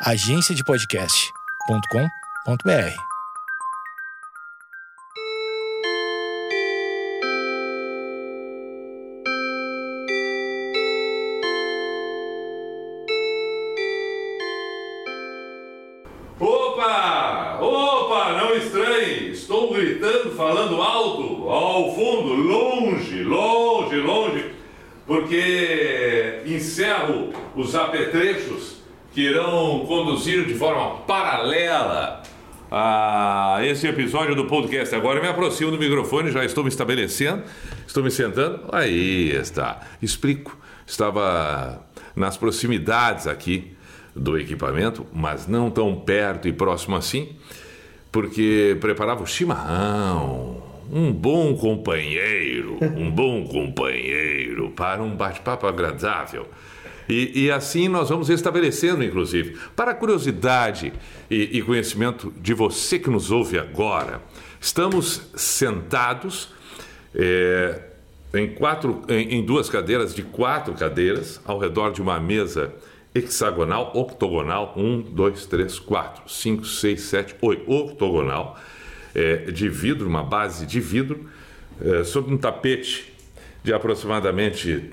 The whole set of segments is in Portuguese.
agenciadepodcast.com.br. Opa! Opa! Não estranhe! Estou gritando, falando alto, ao fundo, longe, longe, longe, porque encerro os apetrechos que irão conduzir de forma paralela a esse episódio do podcast. Agora eu me aproximo do microfone, já estou me estabelecendo, estou me sentando. Aí está. Explico. Estava nas proximidades aqui do equipamento, mas não tão perto e próximo assim, porque preparava o chimarrão. Um bom companheiro, um bom companheiro para um bate-papo agradável. E, e, assim nós vamos estabelecendo, inclusive. Para curiosidade e, e, conhecimento de você que nos ouve agora, estamos sentados é, em, quatro, em, em duas cadeiras de quatro cadeiras, ao redor de uma mesa hexagonal, octogonal, um, dois, três, quatro, cinco, seis, sete, oito, octogonal, é, de vidro, uma base de vidro, é, sobre um tapete de aproximadamente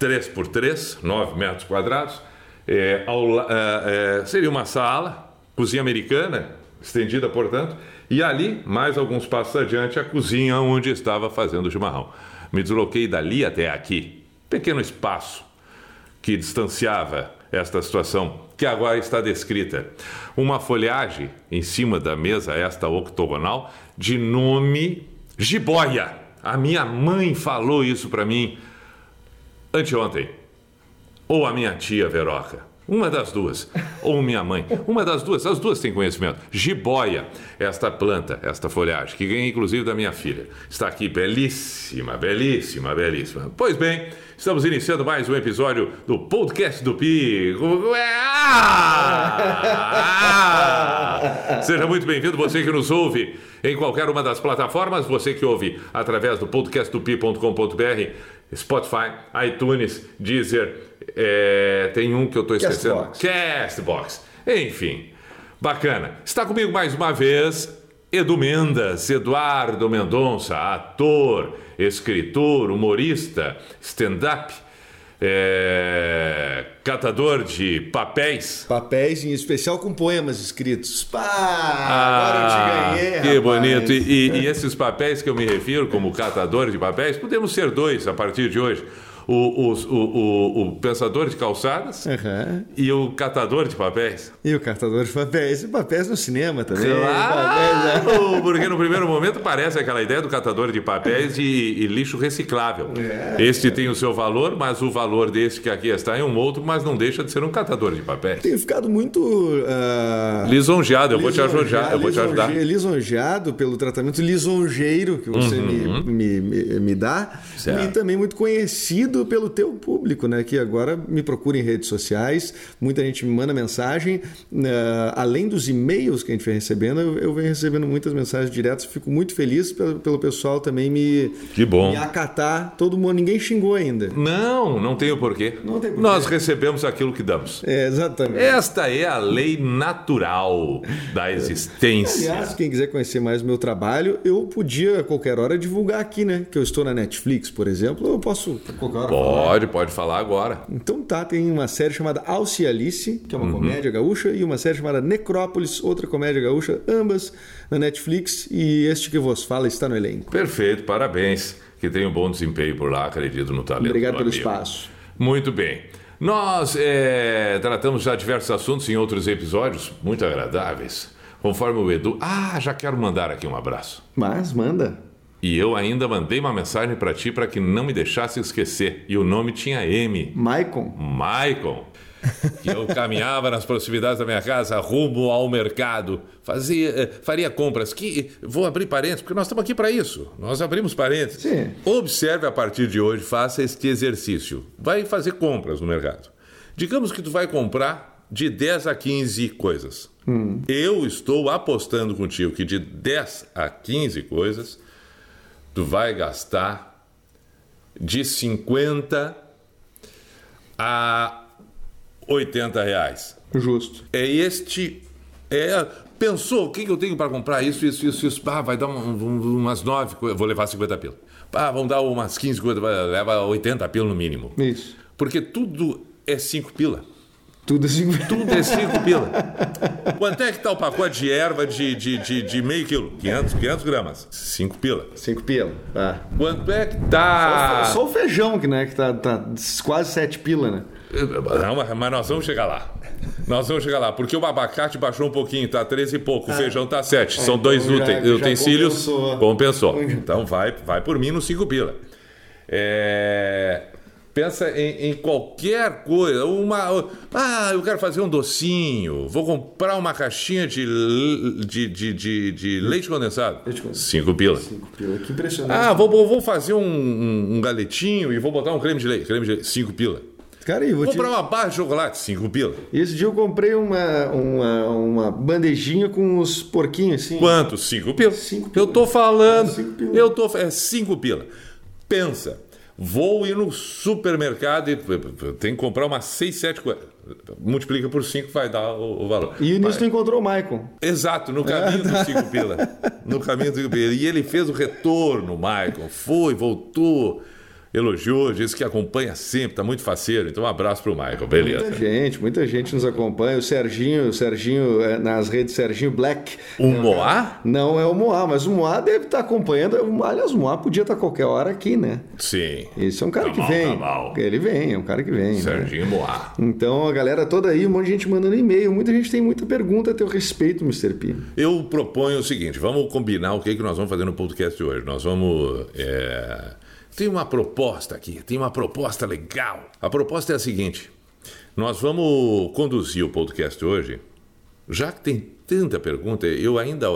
3 por 3, 9 metros quadrados. É, ao, é, é, seria uma sala, cozinha americana, estendida, portanto, e ali, mais alguns passos adiante, a cozinha onde estava fazendo o chimarrão. Me desloquei dali até aqui, pequeno espaço que distanciava esta situação, que agora está descrita. Uma folhagem em cima da mesa, esta octogonal, de nome jiboia. A minha mãe falou isso para mim anteontem. Ou a minha tia Veroca. Uma das duas. Ou minha mãe. Uma das duas. As duas têm conhecimento. Jiboia, esta planta, esta folhagem, que ganhei inclusive da minha filha. Está aqui belíssima, belíssima, belíssima. Pois bem, estamos iniciando mais um episódio do podcast do Pi. Ah! Seja muito bem-vindo, você que nos ouve em qualquer uma das plataformas, você que ouve através do podcastdopi.com.br, Spotify, iTunes, Deezer, é, tem um que eu estou esquecendo. Castbox. Castbox. Enfim, bacana. Está comigo mais uma vez Edu Mendas, Eduardo Mendonça, ator, escritor, humorista, stand-up, é, catador de papéis. Papéis, em especial com poemas escritos. Pá, agora eu te ganhei, Ah, que rapaz. bonito. E, e- e esses papéis que eu me refiro, como catador de papéis, podemos ser dois a partir de hoje. O, o, o- o pensador de calçadas Aham. e o catador de papéis. E o cartador de papéis. E papéis no cinema também. Papéis? Claro! Porque no primeiro momento parece aquela ideia do catador de papéis e, e lixo reciclável. É. Este tem o seu valor, mas o valor desse que aqui está é um outro, mas não deixa de ser um catador de papéis. Tenho ficado muito. ah, Lisonjeado, eu vou te ajudar, eu vou te ajudar. lisonje- Lisonjeado pelo tratamento lisonjeiro que você me, me, me, me dá. Uhum. Certo. E também muito conhecido pelo teu público, né? Que agora me procura em redes sociais, muita gente me manda mensagem. ah, além dos e-mails que a gente vem recebendo, eu, eu venho recebendo muitas mensagens diretas. Fico muito feliz pelo, pelo pessoal também me, Que bom. me acatar. Todo mundo, ninguém xingou ainda. Não, não tem o porquê. Não tem porquê. Nós recebemos aquilo que damos. É, exatamente. Esta é a lei natural da existência. Aliás, quem quiser conhecer mais o meu trabalho, eu podia a qualquer hora divulgar aqui, né? Que eu estou na Netflix, por exemplo. Eu posso a qualquer hora falar. Pode, pode falar agora. Então tá, tem uma série chamada Alce Alice, que é uma Uhum. comédia gaúcha, e uma série chamada Necrópolis, outra comédia gaúcha, ambas na Netflix. E este que vos fala está no elenco. Perfeito, parabéns. Que tem um bom desempenho por lá, acredito no talento. Obrigado do pelo amigo. espaço. Muito bem. Nós é, tratamos já diversos assuntos em outros episódios, muito agradáveis. Conforme o Edu. Ah, já quero mandar aqui um abraço. Mas manda. E eu ainda mandei uma mensagem para ti para que não me deixasse esquecer. E o nome tinha M. Maicon. Maicon. Que eu caminhava nas proximidades da minha casa, rumo ao mercado, fazia, eh, faria compras. Que vou abrir parênteses, porque nós estamos aqui para isso. Nós abrimos parênteses. Sim. Observe a partir de hoje, faça este exercício. Vai fazer compras no mercado. Digamos que tu vai comprar de 10 a 15 coisas. Eu estou apostando contigo que de 10 a 15 coisas, tu vai gastar de 50 a 80 reais. Justo. É este. É, pensou, o que, que eu tenho para comprar? Isso, isso, isso, isso. Ah, vai dar um- um- umas 9, vou levar 50 pila. Ah, vão dar umas 15, coisas, vai- leva 80 pila no mínimo. Isso. Porque tudo é 5 pila. Tudo assim. Tudo é 5 pila. Quanto é que tá o pacote de erva de, de, de, de meio quilo? 500, 500 gramas. 5 pila. Cinco pila. Tá. Quanto é que tá... Só o feijão, que, né, que tá, tá quase sete pila, né? Não, mas- nós vamos chegar lá. Nós vamos chegar lá, porque o abacate baixou um pouquinho, tá 13 e pouco, o feijão tá 7. São dois então já- uten- já utensílios. compensou. Compensou. Então vai, vai por mim no 5 pila. É, pensa em, em qualquer coisa. Uma, ah, eu quero fazer um docinho. Vou comprar uma caixinha de, de, de, de, de leite condensado. Leite condensado. 5 pila. Cinco pila. Que impressionante. Ah, vou, vou fazer um, um, um galetinho e vou botar um creme de leite. Creme de leite, 5 pila. Cara, e vou Vou te... comprar uma barra de chocolate, 5 pila. Esse dia eu comprei uma, uma, uma bandejinha com os porquinhos assim. Quanto? 5 pila. Cinco Eu tô falando. É, cinco pila. Eu tô. É 5 pila. Pensa. Vou ir no supermercado e tem que comprar umas 6, 7 coisas. Multiplica por 5 vai dar o, o valor. E nisso tu encontrou o Maicon. Exato, no caminho dos 5 pila. No caminho dos 5 pila. E ele fez o retorno, Michael. Foi, voltou, elogiou, disse que acompanha sempre, tá muito faceiro. Então um abraço pro Michael, beleza. Muita gente, muita gente nos acompanha. O Serginho, o Serginho, é, nas redes Serginho Black. O Moá? Não é o Moá, mas o Moá deve estar acompanhando. Aliás, o Moá podia estar qualquer hora aqui, né? Sim. Esse é um cara Tá que mal, vem. tá mal. Ele vem, é um cara que vem. né? Serginho Moá. Então a galera toda aí, um monte de gente mandando e-mail. Muita gente tem muita pergunta a teu respeito, Mr. P. Eu proponho o seguinte: vamos combinar o que, que nós vamos fazer no podcast de hoje. Nós vamos. é, Tem uma proposta aqui, tem uma proposta legal. A proposta é a seguinte: nós vamos conduzir o podcast hoje, já que tem tanta pergunta, eu ainda,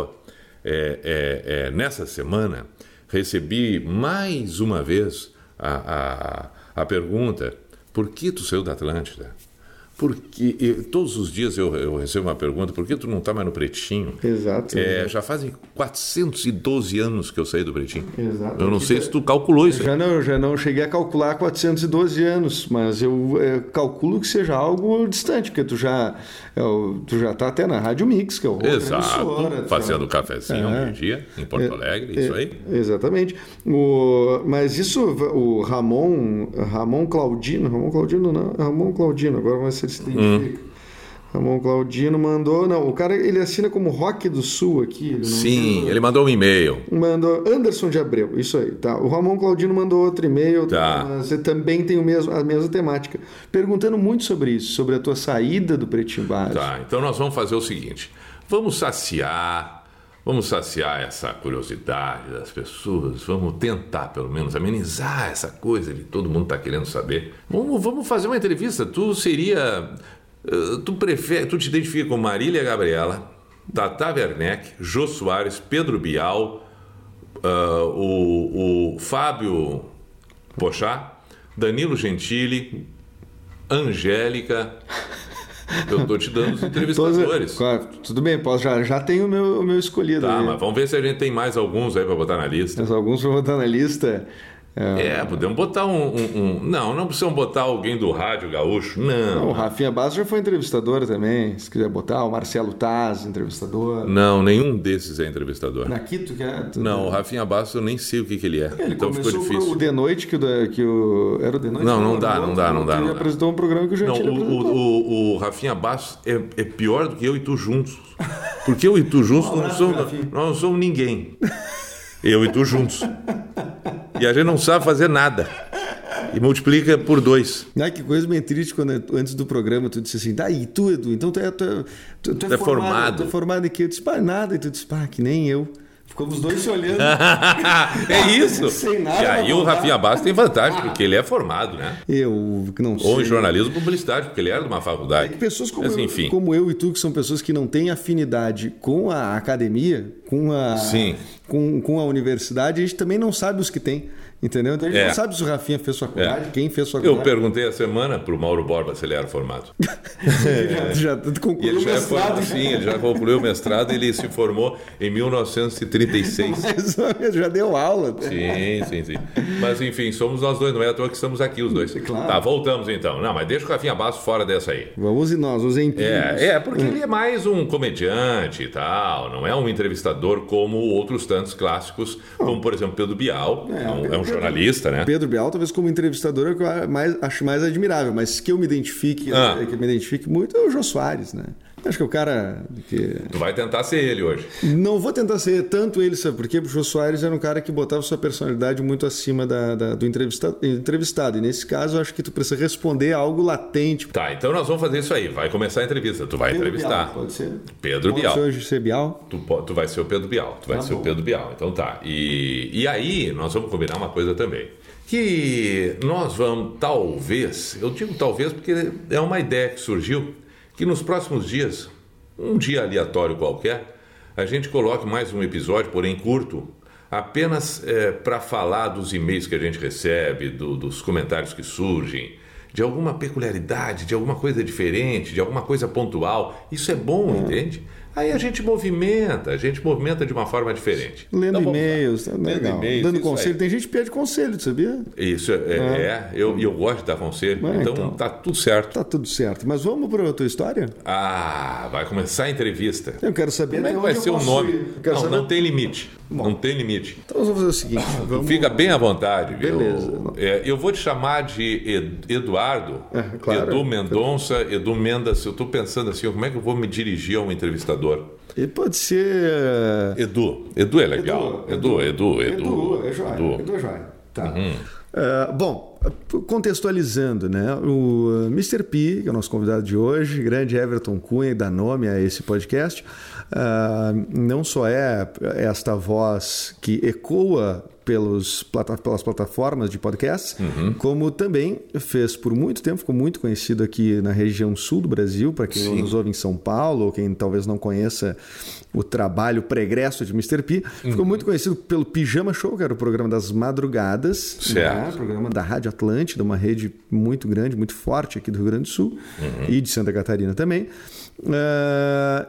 é, é, é, nessa semana, recebi mais uma vez a, a, a pergunta: por que tu saiu da Atlântida? Porque e todos os dias eu, eu recebo uma pergunta: por que tu não está mais no Pretinho? Exato. É, já fazem 412 anos que eu saí do Pretinho. Exato. Eu não sei se tu calculou isso. aí. Já não, já não cheguei a calcular 412 anos, mas eu, é, calculo que seja algo distante, porque tu já, é, tu já tá até na Rádio Mix, que é o emissora, Exato. tu Fazendo já- cafezinho ao É. meio-dia, em Porto Alegre, isso aí. É, exatamente. O, mas isso, o Ramon, Ramon Claudino, Ramon Claudino não, Ramon Claudino, agora vai ser se Hum. identifica. Ramon Claudino mandou, não, o cara ele assina como Rock do Sul aqui. Ele Sim, ele mandou um e-mail. Mandou Anderson de Abreu, isso aí, tá. O Ramon Claudino mandou outro e-mail, Tá. mas ele também tem o mesmo, a mesma temática, perguntando muito sobre isso, sobre a tua saída do Pretinho Básico. Tá, então nós vamos fazer o seguinte: vamos saciar, vamos saciar essa curiosidade das pessoas, vamos tentar pelo menos amenizar essa coisa de todo mundo tá querendo saber. Vamos, vamos fazer uma entrevista. Tu seria, eh, tu prefere, tu te identifica com Marília Gabriela, Tata Werneck, Jô Soares, Pedro Bial, ah, o, o Fábio Pochá, Danilo Gentili, Angélica. Eu tô te dando os Todos- entrevistadores. Claro, tudo bem, posso, já, já tenho o meu, o meu escolhido. Tá, aí. mas vamos ver se a gente tem mais alguns aí pra botar na lista. Alguns vou botar na lista. É, É, podemos botar um, um- um- Não, não precisamos botar alguém do rádio gaúcho. O Não. Rafinha Bastos já foi entrevistador também, se quiser botar. O Marcelo Taz, entrevistador. Não, nenhum desses é entrevistador. Na Quito, que é. Não, o Rafinha Bastos eu nem sei o que, que ele é. Ele então ficou difícil. o De Noite, que o, que o. Era o De Noite? Não, não era dá, o não dá, não dá, Ele não dá. apresentou um programa que o Não, Gentili o, apresentou. o, o, o Rafinha Bastos é, é pior do que eu e tu juntos. Porque eu e tu juntos não somos, nós não somos ninguém. Eu e tu juntos. E a gente não sabe fazer nada. E multiplica por dois. Ai, que coisa bem triste quando antes do programa tu disse assim, tá, e tu, Edu, então tu é, tu, é- tu, tu é É formado. Tu é formado em quê? Eu disse, pá, nada. E tu disse, pá, que nem eu. Ficamos os dois se olhando. é isso. Sem nada e aí o. Rafinha Bastos tem vantagem, porque ele é formado, né? eu que não sei. Ou em jornalismo e publicidade, porque ele era de uma faculdade. Pessoas como, Mas eu, como eu e tu, que são pessoas que não têm afinidade com a academia, com a, Sim. Com, com a universidade, a gente também não sabe os que tem. Entendeu? Então a gente É. não sabe se o Rafinha fez faculdade, É. quem fez Eu faculdade. perguntei a semana pro Mauro Borba se ele era formado. já, já E concluiu ele o já, é mestrado. formado, sim, ele já concluiu o mestrado e ele se formou em 1936. Mas já deu aula. Sim, sim, sim. Mas enfim, somos nós dois, não é à toa que estamos aqui os dois. Claro. Tá, voltamos então. Não, mas deixa o Rafinha Basso fora dessa aí. Vamos e nós, os empíricos. É, é, porque ele é mais um comediante e tal, não é um entrevistador como outros tantos clássicos, como por exemplo Pedro Bial, é, um, é um jornalista, né? Pedro Bial, talvez como entrevistador, é que eu mais, acho mais admirável, mas que eu me identifique, Ah. que eu me identifique muito é o Jô Soares, né? Acho que o cara que. Tu vai tentar ser ele hoje. Não vou tentar ser tanto ele, sabe? Porque o Jô Soares era um cara que botava sua personalidade muito acima da, da- do entrevistado, entrevistado. E nesse caso, eu acho que tu precisa responder a algo latente. Tá, então nós vamos fazer isso aí. Vai começar a entrevista. Tu vai Pedro entrevistar. Bial, pode ser? Pedro Pode Bial. ser hoje ser Bial? Tu, tu vai ser o Pedro Bial. Tu vai Tá ser o bom. Pedro Bial. Então tá. E, e aí nós vamos combinar uma coisa também. Que nós vamos, talvez, eu digo talvez porque é uma ideia que surgiu, que nos próximos dias, um dia aleatório qualquer, a gente coloque mais um episódio, porém curto, apenas para falar dos e-mails que a gente recebe, do- dos comentários que surgem, de alguma peculiaridade, de alguma coisa diferente, de alguma coisa pontual. Isso é bom, entende? Aí a gente movimenta, a gente movimenta de uma forma diferente. Lendo Então, lá. e-mails, Lendo legal. e-mails, Dando conselho. aí. Tem gente que pede conselho, sabia? Isso é, é, é, eu, eu gosto de dar conselho, É, então, então. tá tudo certo. Tá tudo certo. Mas vamos para a tua história? Ah, vai começar a entrevista. Eu quero saber Como é que vai ser o nome? ir. Não, saber- não tem limite. Não tem limite. Então nós vamos fazer o seguinte. Vamos... Fica bem à vontade, viu? Beleza. É, eu vou te chamar de Ed- Eduardo, É, claro. Edu Mendonça, Edu Mendas. Eu estou pensando assim, como é que eu vou me dirigir a um entrevistador? E pode ser. Edu. Edu é legal. Edu, Edu, Edu. Edu, é joia. Edu. Edu é joia. Tá. Uhum. Ah, bom, contextualizando, né? O uh, Mr. P, que é o nosso convidado de hoje, grande Everton Cunha, dá nome a esse podcast, ah, não só é esta voz que ecoa pelos, plata- pelas plataformas de podcasts, como também fez por muito tempo, ficou muito conhecido aqui na região sul do Brasil, para quem Sim. nos ouve em São Paulo, ou quem talvez não conheça o trabalho pregresso de Mr. P, ficou muito conhecido pelo Pijama Show, que era o programa das madrugadas, Certo. né? programa da Rádio Atlântida, uma rede muito grande, muito forte aqui do Rio Grande do Sul e de Santa Catarina também. Ah,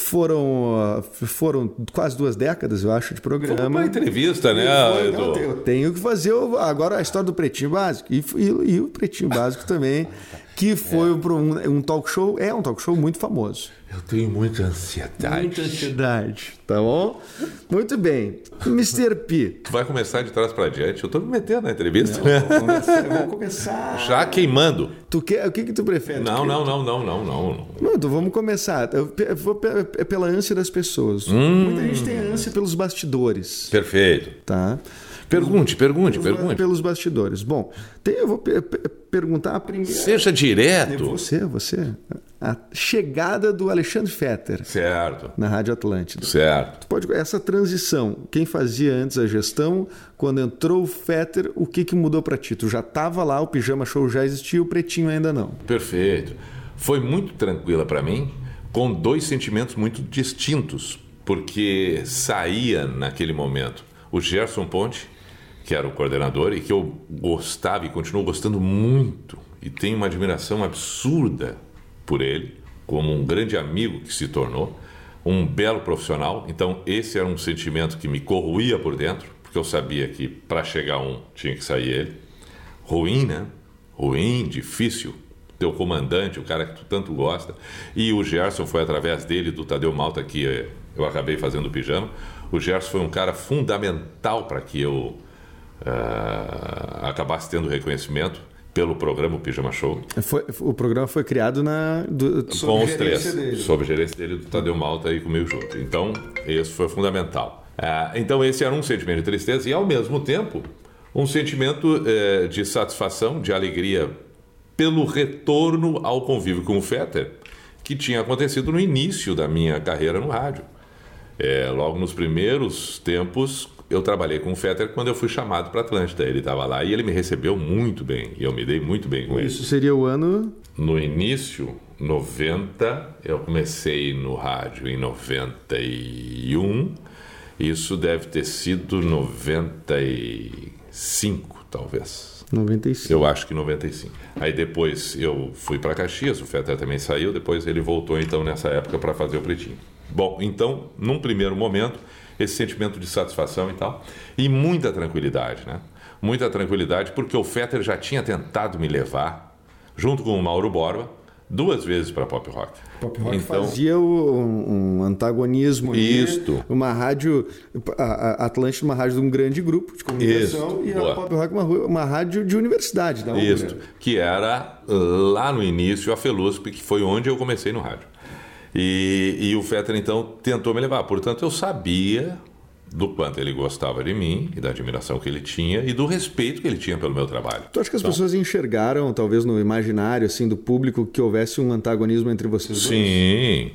foram, foram quase duas décadas, eu acho, de programa. Uma entrevista, né, Foi, Edu? eu tenho que fazer agora a história do Pretinho Básico. E, e- e o Pretinho Básico também, que foi um, um talk show, é um talk show muito famoso. Eu tenho muita ansiedade. Muita ansiedade, tá bom? Muito bem. Mr. P. Tu vai começar de trás para diante. Eu estou me metendo na entrevista. Vamos começar. Vamos começar. Já queimando. Tu quer, o que, que tu prefere? Não, Tu não, não, não, não, não. Não, então vamos começar. Eu pe- eu vou é pela ânsia das pessoas. Hum. Muita gente tem ânsia pelos bastidores, Perfeito. tá? Pergunte, pergunte, pergunte. Pelos bastidores. Bom, tem- eu vou pe- pe- perguntar a primeira. Seja direto. Você, você. A chegada do Alexandre Fetter Certo, na Rádio Atlântida. certo. Pode, essa transição, quem fazia antes a gestão, quando entrou o Fetter, o que, que mudou para ti? Tu já estava lá, o Pijama Show já existia, o Pretinho ainda não. Perfeito. Foi muito tranquila para mim, com dois sentimentos muito distintos, porque saía naquele momento o Gerson Ponte, que era o coordenador e que eu gostava e continuo gostando muito, e tenho uma admiração absurda por ele, como um grande amigo que se tornou, um belo profissional. Então, esse era um sentimento que me corroía por dentro, porque eu sabia que para chegar um tinha que sair ele. Ruim, né? Ruim, difícil. Teu comandante, o cara que tu tanto gosta. E o Gerson foi através dele, do Tadeu Malta, que eu acabei fazendo o pijama. O Gerson foi um cara fundamental para que eu ah, acabasse tendo reconhecimento pelo programa o Pijama Show. Foi- o programa foi criado na, do, sob com os três, gerência dele. sob gerência dele do Tadeu Malta e comigo junto. Então, esse foi fundamental. Ah, então, esse era um sentimento de tristeza e, ao mesmo tempo, um sentimento eh, de satisfação, de alegria pelo retorno ao convívio com o Fetter, que tinha acontecido no início da minha carreira no rádio. É, logo nos primeiros tempos, eu trabalhei com o Fetter quando eu fui chamado para Atlântida. Ele estava lá e ele me recebeu muito bem, e eu me dei muito bem com ele. Isso seria o ano. No início, 90, eu comecei no rádio em 91. Isso deve ter sido 95, talvez. 95. Eu acho que 95. Aí depois eu fui para Caxias, o Fetter também saiu, depois ele voltou então nessa época para fazer o Pretinho. Bom, então, num primeiro momento, esse sentimento de satisfação e tal, e muita tranquilidade, né? Muita tranquilidade, porque o Fetter já tinha tentado me levar, junto com o Mauro Borba, duas vezes para Pop Rock. Pop Rock então, fazia um, um antagonismo. Isto. uma rádio, a, a Atlântida, uma rádio de um grande grupo de comunicação Isto. e Boa. a Pop Rock, uma, uma rádio de universidade. Da Isto, que era lá no início a Felusp, que foi onde eu comecei no rádio. E, e o Fetter, então, tentou me levar. Portanto, eu sabia do quanto ele gostava de mim e da admiração que ele tinha e do respeito que ele tinha pelo meu trabalho. Tu acha que as então, pessoas enxergaram, talvez no imaginário assim do público, que houvesse um antagonismo entre vocês dois? Sim.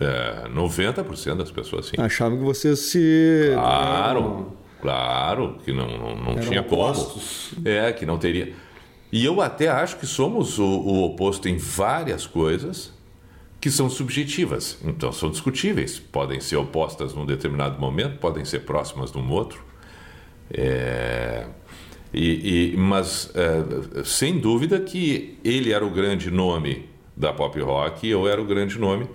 É, 90% das pessoas sim. Achavam que vocês se. Claro, eram... claro, que não, não, não tinha opostos. como. É, que não teria. E eu até acho que somos o, o oposto em várias coisas, que são subjetivas, então são discutíveis. Podem ser opostas num determinado momento, podem ser próximas num outro. É, e, e, mas, é, sem dúvida que ele era o grande nome da pop rock e eu era o grande nome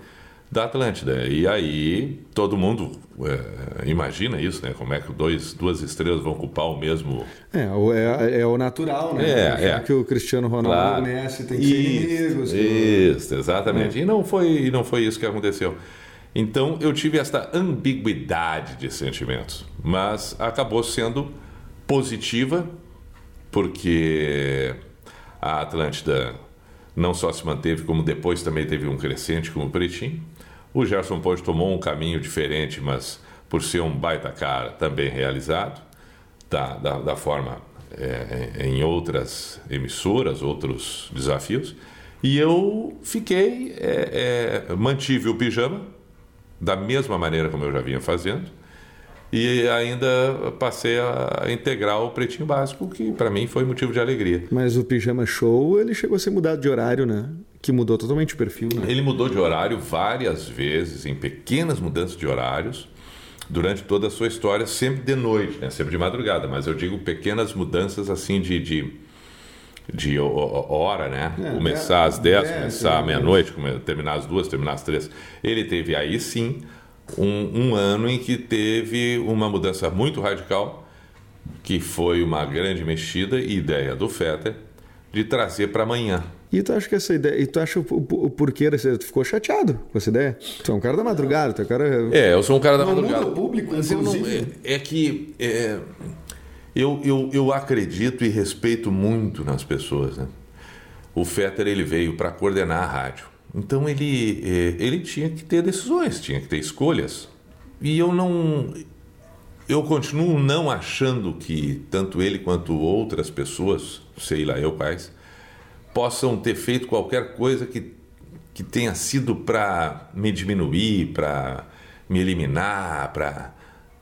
da Atlântida. E aí todo mundo é, imagina isso, né? Como é que dois, duas estrelas vão ocupar o mesmo. É, é, é o natural, né? É, é. que o Cristiano Ronaldo claro. e Messi têm que ser inimigos. Isso, exatamente. É. E, não foi, e não foi isso que aconteceu. Então eu tive esta ambiguidade de sentimentos, mas acabou sendo positiva, porque a Atlântida não só se manteve, como depois também teve um crescente como o Pretinho. O Gerson Ponte tomou um caminho diferente, mas por ser um baita cara também realizado, da, da, da forma é, em outras emissoras, outros desafios. E eu fiquei, é, é, mantive o pijama, da mesma maneira como eu já vinha fazendo, e ainda passei a integrar o Pretinho Básico, que para mim foi motivo de alegria. Mas o Pijama Show, ele chegou a ser mudado de horário, né? que mudou totalmente o perfil. Né? Ele mudou de horário várias vezes, em pequenas mudanças de horários, durante toda a sua história, sempre de noite, né? sempre de madrugada, mas eu digo pequenas mudanças assim de, de, de hora, né? É, começar às 10, começar à meia-noite, terminar às duas, terminar às três. Ele teve aí sim um, um ano em que teve uma mudança muito radical, que foi uma grande mexida e ideia do Fetter de trazer para amanhã e tu acha que essa ideia. E tu acha o, o, o porquê dessa. Tu ficou chateado com essa ideia? Tu é um cara da madrugada, tu é um cara. É, eu sou um cara da não madrugada. Muda o público, mas eu não, é, é que. É, eu, eu, eu acredito e respeito muito nas pessoas, né? O Fetter ele veio para coordenar a rádio. Então ele, é, ele tinha que ter decisões, tinha que ter escolhas. E eu não. Eu continuo não achando que tanto ele quanto outras pessoas, sei lá eu quais, possam ter feito qualquer coisa que, que tenha sido para me diminuir, para me eliminar, para.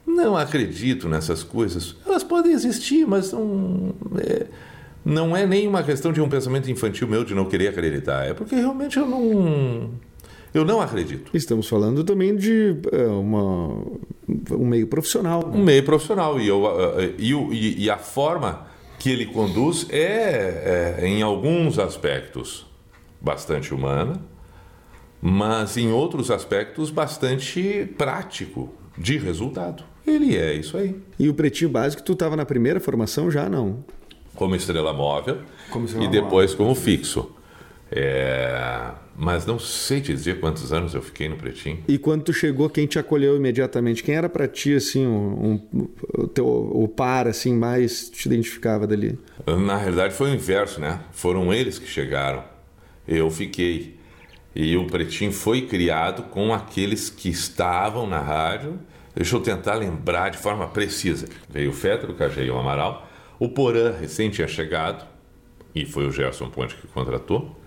Não acredito nessas coisas. Elas podem existir, mas não é, não é nem uma questão de um pensamento infantil meu de não querer acreditar. É porque realmente eu não. Eu não acredito. Estamos falando também de é, uma, um meio profissional. Né? Um meio profissional. E, eu, e, e a forma que ele conduz é, é, em alguns aspectos, bastante humana, mas em outros aspectos, bastante prático, de resultado. Ele é isso aí. E o Pretinho Básico, tu estava na primeira formação já, não? Como estrela móvel como estrela e depois móvel. como fixo. É... Mas não sei te dizer quantos anos eu fiquei no Pretinho. E quando tu chegou, quem te acolheu imediatamente? Quem era para ti, assim, um, um, o, teu, o par, assim, mais te identificava dali? Na realidade foi o inverso, né? Foram eles que chegaram. Eu fiquei. E o Pretinho foi criado com aqueles que estavam na rádio. Deixa eu tentar lembrar de forma precisa. Veio o Fetter, o Cajé e o Amaral. O Porã recém tinha chegado, e foi o Gerson Ponte que contratou.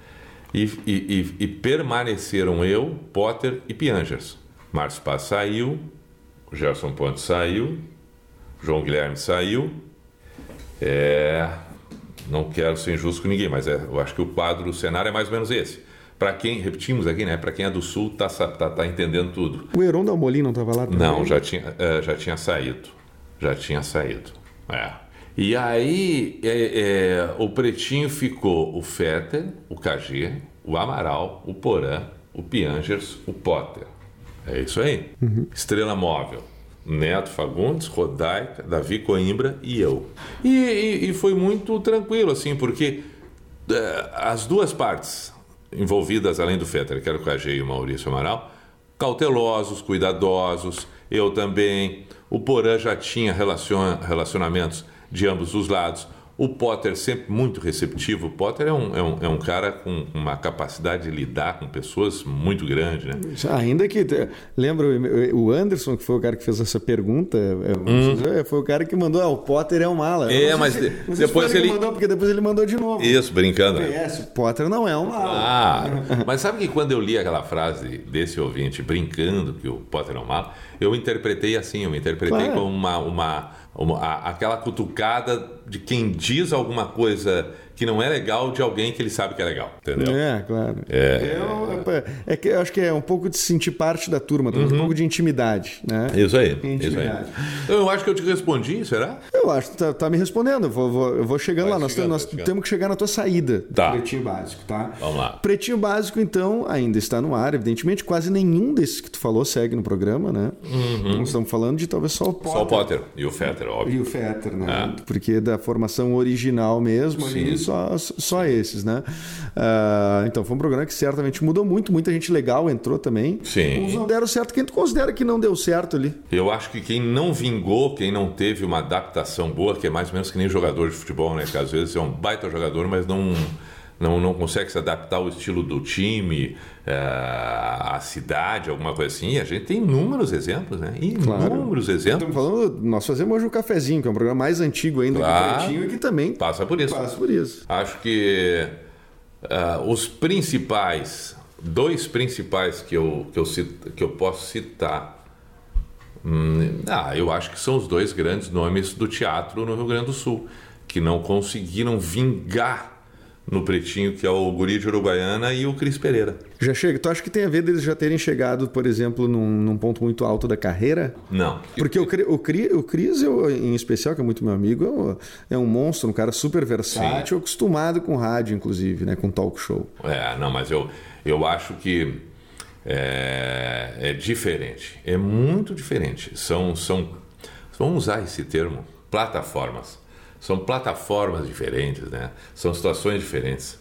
E, e, e, permaneceram eu, Potter e Piangers. Márcio Paz saiu, Gerson Ponte saiu, João Guilherme saiu. É, não quero ser injusto com ninguém, mas é, eu acho que o quadro, o cenário é mais ou menos esse. Para quem, repetimos aqui, né? Para quem é do Sul, tá, tá, tá entendendo tudo. O Heron Dalmolin não estava lá também? Não, já tinha, é, já tinha saído. Já tinha saído. É. E aí é, é, o Pretinho ficou o Fetter, o KG, o Amaral, o Porã, o Piangers, o Potter. É isso aí. Uhum. Estrela Móvel. Neto Fagundes, Rodaica, Davi Coimbra e eu. E, e, e foi muito tranquilo, assim, porque é, as duas partes envolvidas, além do Fetter, que era o KG e o Maurício Amaral, cautelosos, cuidadosos, eu também. O Porã já tinha relacionamentos de ambos os lados. O Potter sempre muito receptivo. O Potter é um, é um, é um cara com uma capacidade de lidar com pessoas muito grande, né? Ainda que. Lembra o Anderson, que foi o cara que fez essa pergunta? É, hum. Foi o cara que mandou, ah, o Potter é um mala. É, mas se, depois ele. Mandou, porque depois ele mandou de novo. Isso, brincando. PS, o Potter não é um mala. Ah, mas sabe que quando eu li aquela frase desse ouvinte brincando que o Potter é um mala, eu interpretei assim, eu interpretei claro. como uma, uma uma, a, aquela cutucada de quem diz alguma coisa que não é legal de alguém que ele sabe que é legal, entendeu? É, claro. É, é, é que eu acho que é um pouco de sentir parte da turma, uhum. um pouco de intimidade, né? Isso aí, isso aí. Então eu acho que eu te respondi, será? Eu acho que tá, tá me respondendo, eu vou, vou, eu vou chegando Vai lá, chegando, nós, nós temos que chegar na tua saída tá. Pretinho Básico, tá? Vamos lá. Pretinho Básico, então, ainda está no ar, evidentemente, quase nenhum desses que tu falou segue no programa, né? Uhum. Nós estamos falando de talvez só o Potter. Só o Potter e o Fetter, óbvio. E o Fetter, né? É. Porque da formação original mesmo, Sim. ali, só, só esses, né? Uh, então foi um programa que certamente mudou muito, muita gente legal entrou também. Sim. Uns não deram certo. Quem tu considera que não deu certo ali? Eu acho que quem não vingou, quem não teve uma adaptação boa, que é mais ou menos que nem jogador de futebol, né? Que às vezes é um baita jogador, mas não não, não consegue se adaptar ao estilo do time, é, à cidade, alguma coisa assim. A gente tem inúmeros exemplos, né? Inúmeros claro. exemplos. Estamos falando, nós fazemos hoje o Cafezinho, que é um programa mais antigo ainda claro. que o Pretinho e que também passa por isso. Passa por isso. Acho que uh, os principais, dois principais que eu, que eu, cito, que eu posso citar, hum, ah, eu acho que são os dois grandes nomes do teatro no Rio Grande do Sul, que não conseguiram vingar no Pretinho, que é o Guri de Uruguaiana e o Cris Pereira. Já chega. Tu acha que tem a ver deles já terem chegado, por exemplo, num, num ponto muito alto da carreira? Não. Porque o, o, o Cris, eu, em especial, que é muito meu amigo, é um monstro, um cara super versátil, Sim. acostumado com rádio, inclusive, né? Com talk show. É, não, mas eu, eu acho que é, é diferente. É muito diferente. São, são, vamos usar esse termo, plataformas são plataformas diferentes, né? São situações diferentes.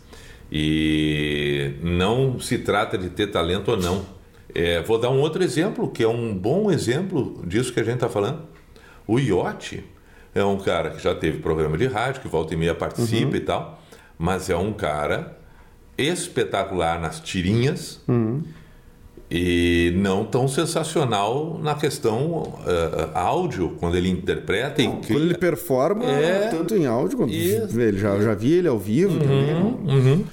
E não se trata de ter talento ou não. É, vou dar um outro exemplo, que é um bom exemplo disso que a gente está falando. O Iote é um cara que já teve programa de rádio, que volta e meia participa uhum. e tal, mas é um cara espetacular nas tirinhas. Uhum e não tão sensacional na questão uh, áudio, quando ele interpreta não, e Quando ele performa, é... tanto em áudio quanto. Isso. Ele, já, já vi ele ao vivo uhum, também. Uhum.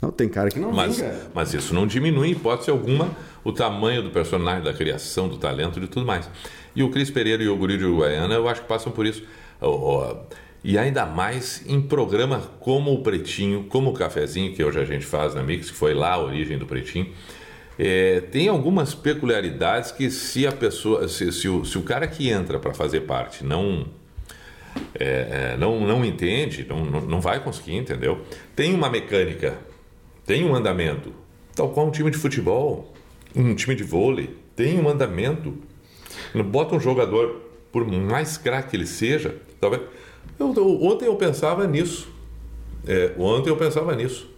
Não, tem cara que não mas, mas isso não diminui, em hipótese alguma, o tamanho do personagem, da criação, do talento de tudo mais. E o Cris Pereira e o Guri de Uruguaiana, eu acho que passam por isso. E ainda mais em programa como o Pretinho, como o Cafezinho, que hoje a gente faz na Mix, que foi lá a origem do Pretinho é, tem algumas peculiaridades que se a pessoa, se, se, o, se o cara que entra para fazer parte não, é, é, não não entende, não, não vai conseguir, entendeu? Tem uma mecânica, tem um andamento, tal qual um time de futebol, um time de vôlei, tem um andamento. Bota um jogador, por mais craque ele seja, talvez. Eu, ontem eu pensava nisso. É, ontem eu pensava nisso.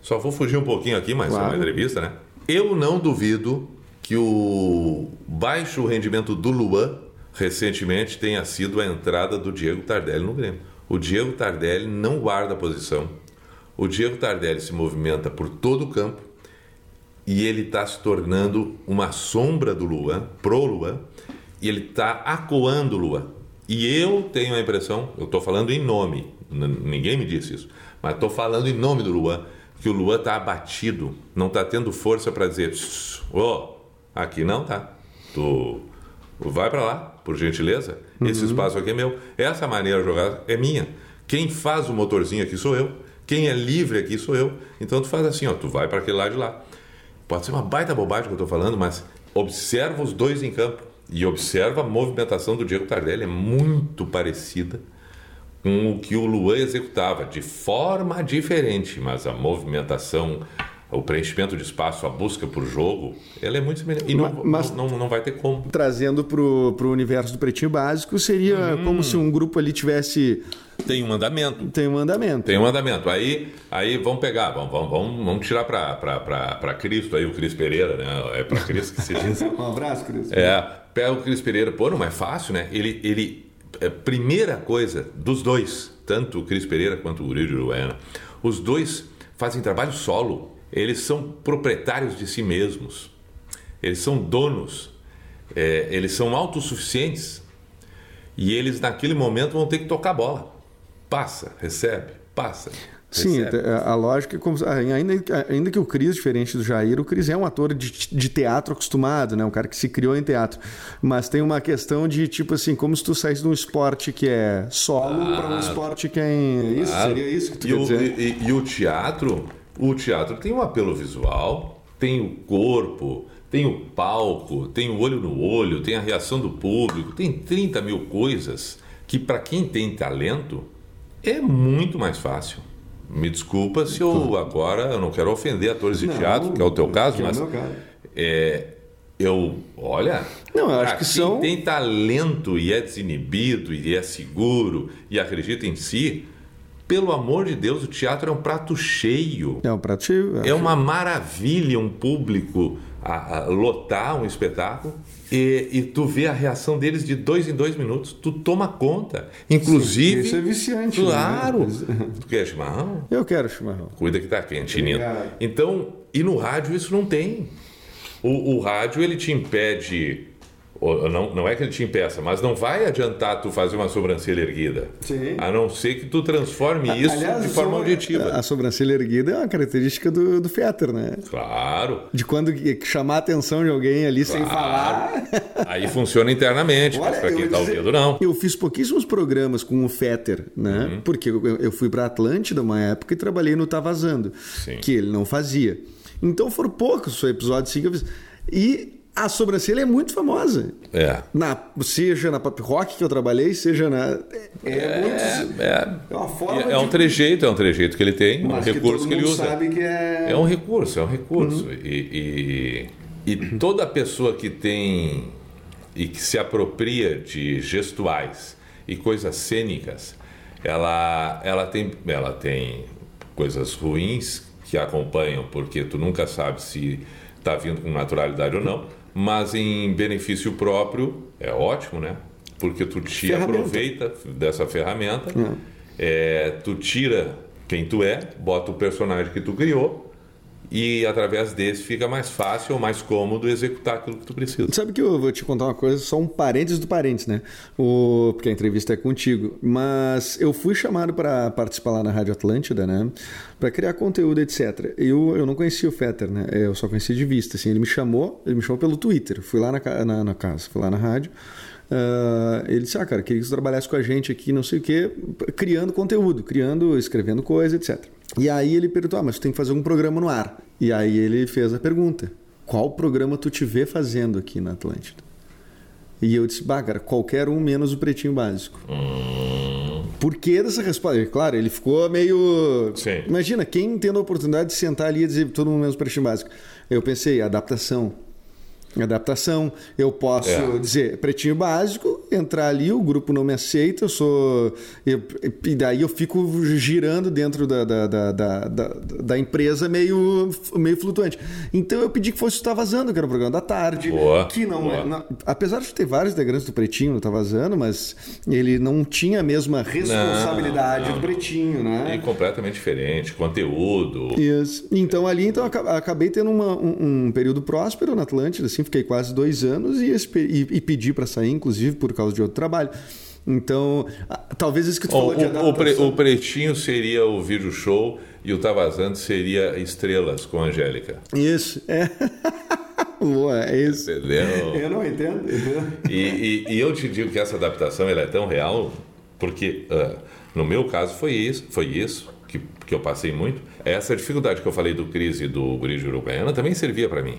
Só vou fugir um pouquinho aqui, mas claro. é uma entrevista, né? Eu não duvido que o baixo rendimento do Luan recentemente tenha sido a entrada do Diego Tardelli no Grêmio. O Diego Tardelli não guarda a posição. O Diego Tardelli se movimenta por todo o campo e ele está se tornando uma sombra do Luan, pro Luan, e ele está acoando o Luan. E eu tenho a impressão, eu estou falando em nome, ninguém me disse isso, mas estou falando em nome do Luan que o Luan está abatido, não está tendo força para dizer, ô, oh, aqui não tá. Tu vai para lá, por gentileza. Uhum. Esse espaço aqui é meu. Essa maneira de jogar é minha. Quem faz o motorzinho aqui sou eu. Quem é livre aqui sou eu. Então tu faz assim, ó, tu vai para aquele lado de lá. Pode ser uma baita bobagem que eu estou falando, mas observa os dois em campo e observa a movimentação do Diego Tardelli, é muito parecida com o que o Luan executava, de forma diferente, mas a movimentação, o preenchimento de espaço, a busca por jogo, ela é muito semelhante. E não, mas, não, não, não, vai ter como. Trazendo para o universo do Pretinho Básico, seria hum. como se um grupo ali tivesse tem um mandamento. Tem um mandamento. Tem um mandamento. Aí, aí vamos pegar, vamos, vamos, vamos tirar para Cristo aí o Cris Pereira, né? É para Cristo que se diz. um abraço, Cris. É, pega o Cris Pereira. Pô, não é fácil, né? Ele, ele primeira coisa dos dois, tanto o Cris Pereira quanto o Uribe Uruguaiana, os dois fazem trabalho solo. Eles são proprietários de si mesmos. Eles são donos. É, eles são autossuficientes. E eles, naquele momento, vão ter que tocar bola. Passa, recebe, passa. Sim, a lógica é como, ainda, ainda que o Cris, diferente do Jair, o Cris é um ator de, de teatro acostumado, né? Um cara que se criou em teatro. Mas tem uma questão de tipo assim, como se tu saísse de um esporte que é solo ah, para um esporte que é em. Isso, seria isso que tu e quer o, dizer? E, e o teatro, o teatro tem um apelo visual, tem o corpo, tem o palco, tem o olho no olho, tem a reação do público, tem 30 mil coisas que para quem tem talento é muito mais fácil. Me desculpa se eu agora eu não quero ofender atores de não, teatro, que é o teu caso, é mas é, eu olha, não, eu acho que são tem talento e é desinibido e é seguro e acredita em si. Pelo amor de Deus, o teatro é um prato cheio. É um prato cheio. É uma maravilha um público a, a lotar um espetáculo e, e, tu vê a reação deles de dois em dois minutos. Tu toma conta. Inclusive. Sim, isso é viciante. Né? Claro. Né? Tu quer chimarrão? Eu quero chimarrão. Cuida que tá quente, Nino. Então, e no rádio isso não tem. O, o rádio ele te impede não, não é que ele te impeça, mas não vai adiantar tu fazer uma sobrancelha erguida. Sim. A não ser que tu transforme isso Aliás, de forma objetiva. A sobrancelha erguida é uma característica do, do Fetter, né? Claro. De quando chamar a atenção de alguém ali claro. sem falar. Aí funciona internamente, Olha, mas para quem está ouvindo, não. Eu fiz pouquíssimos programas com o Fetter, né? Uhum. Porque eu, eu fui para Atlântida uma época e trabalhei no Tá Vazando, Sim. que ele não fazia. Então foram poucos episódios assim que eu fiz. E a sobrancelha é muito famosa. É. Na, seja na pop rock que eu trabalhei, seja na. É, é, muito, é, é uma forma. É, é um trejeito, é um trejeito que ele tem, Mas um recurso que, que ele usa. Sabe que é... é um recurso, é um recurso. Uhum. E, e, e toda pessoa que tem e que se apropria de gestuais e coisas cênicas, ela, ela, tem, ela tem coisas ruins que acompanham, porque tu nunca sabe se está vindo com naturalidade ou não mas em benefício próprio é ótimo, né? Porque tu te ferramenta. aproveita dessa ferramenta, é. É, tu tira quem tu é, bota o personagem que tu criou e através desse fica mais fácil ou mais cômodo executar aquilo que tu precisa. Sabe que eu vou te contar uma coisa, só um parênteses do parênteses, né? O, porque a entrevista é contigo. Mas eu fui chamado para participar lá na Rádio Atlântida, né? Para criar conteúdo, etc. Eu, eu não conhecia o Fetter, né? Eu só conhecia de vista. Assim, ele me chamou, ele me chamou pelo Twitter. Fui lá na, na, na casa, fui lá na rádio. Uh, ele disse: Ah, cara, queria que você trabalhasse com a gente aqui, não sei o quê, criando conteúdo, criando, escrevendo coisa, etc. E aí ele perguntou: ah, mas tu tem que fazer um programa no ar. E aí ele fez a pergunta: qual programa tu te vê fazendo aqui na Atlântida? E eu disse: bah, cara, qualquer um menos o Pretinho Básico. Hum. Por que dessa resposta? Claro, ele ficou meio. Sim. Imagina, quem tendo a oportunidade de sentar ali e dizer todo mundo menos o Pretinho Básico. Eu pensei: adaptação adaptação. Eu posso é. dizer pretinho básico, entrar ali, o grupo não me aceita, eu sou. Eu, e daí eu fico girando dentro da, da, da, da, da, empresa meio, meio flutuante. Então eu pedi que fosse o Tá Vazando, que era um programa da tarde. Boa, que não, boa. não, Apesar de ter vários integrantes do Pretinho no Tá Vazando, mas ele não tinha a mesma responsabilidade não, não. do Pretinho, né? E completamente diferente, conteúdo. Isso. Então ali então, acabei tendo uma, um, um período próspero na Atlântida, assim, assim, fiquei quase dois anos e, e, e pedi para sair, inclusive, por causa de outro trabalho. Então, talvez isso que tu falou o, de adaptação... o, pre, o Pretinho seria o vídeo show e o Tá Vazando seria Estrelas com a Angélica. Isso, é. Boa, é isso. Entendeu? Eu não entendo. E, e, e, eu te digo que essa adaptação ela é tão real porque, uh, no meu caso, foi isso, foi isso que, que eu passei muito. Essa dificuldade que eu falei do Cris e do Guri Uruguaiana também servia para mim.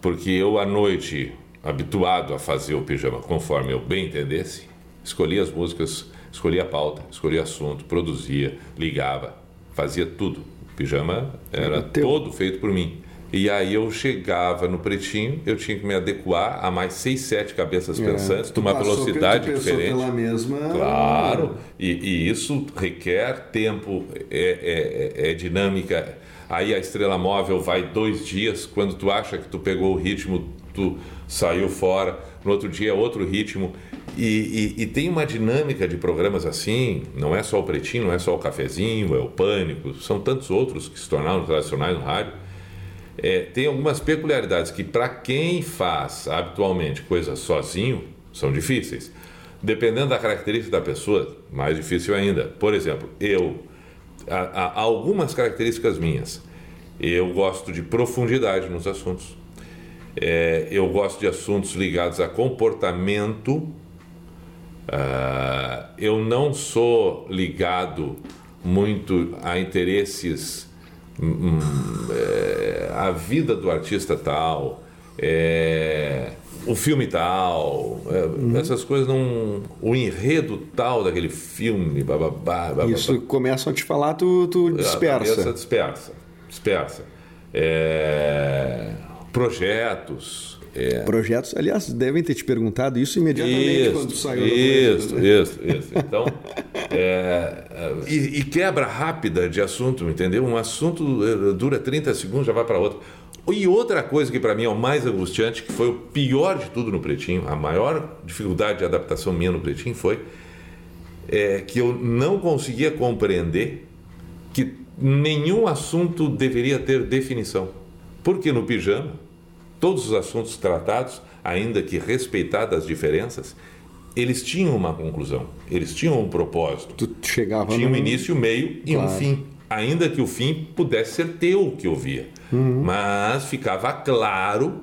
Porque eu, à noite, habituado a fazer o pijama conforme eu bem entendesse, escolhi as músicas escolhia a pauta, escolhia assunto, produzia, ligava, fazia tudo. O pijama era todo feito por mim. E aí eu chegava no pretinho, eu tinha que me adequar a mais seis, sete cabeças é, pensantes, de uma velocidade diferente. Pela mesma... Claro, e, e isso requer tempo, é, é, é, dinâmica. Aí a estrela móvel vai dois dias, quando tu acha que tu pegou o ritmo, tu saiu fora, no outro dia é outro ritmo. E, e, e, tem uma dinâmica de programas assim, não é só o Pretinho, não é só o Cafezinho, é o Pânico, são tantos outros que se tornaram tradicionais no rádio é, tem algumas peculiaridades que, para quem faz habitualmente coisas sozinho, são difíceis. Dependendo da característica da pessoa, mais difícil ainda. Por exemplo, eu, algumas características minhas. Eu gosto de profundidade nos assuntos. É, eu gosto de assuntos ligados a comportamento. Uh, eu não sou ligado muito a interesses Hum, é, a vida do artista tal, é, o filme tal, é, uhum. essas coisas não. O enredo tal daquele filme, bababá, bababá. Isso começam a te falar, tu, tu dispersa. A dispersa, dispersa. É, projetos. É. Projetos, aliás, devem ter te perguntado isso imediatamente isso, quando saiu Isso, né? isso, isso. Então, é, é, e, e, quebra rápida de assunto, entendeu? Um assunto dura 30 segundos, já vai para outro. E outra coisa que para mim é o mais angustiante, que foi o pior de tudo no Pretinho, a maior dificuldade de adaptação minha no Pretinho foi é, que eu não conseguia compreender que nenhum assunto deveria ter definição. Porque no pijama Todos os assuntos tratados, ainda que respeitadas as diferenças, eles tinham uma conclusão, eles tinham um propósito. Tu chegava Tinha no... um início, meio e claro. um fim. Ainda que o fim pudesse ser teu que eu via. Uhum. Mas ficava claro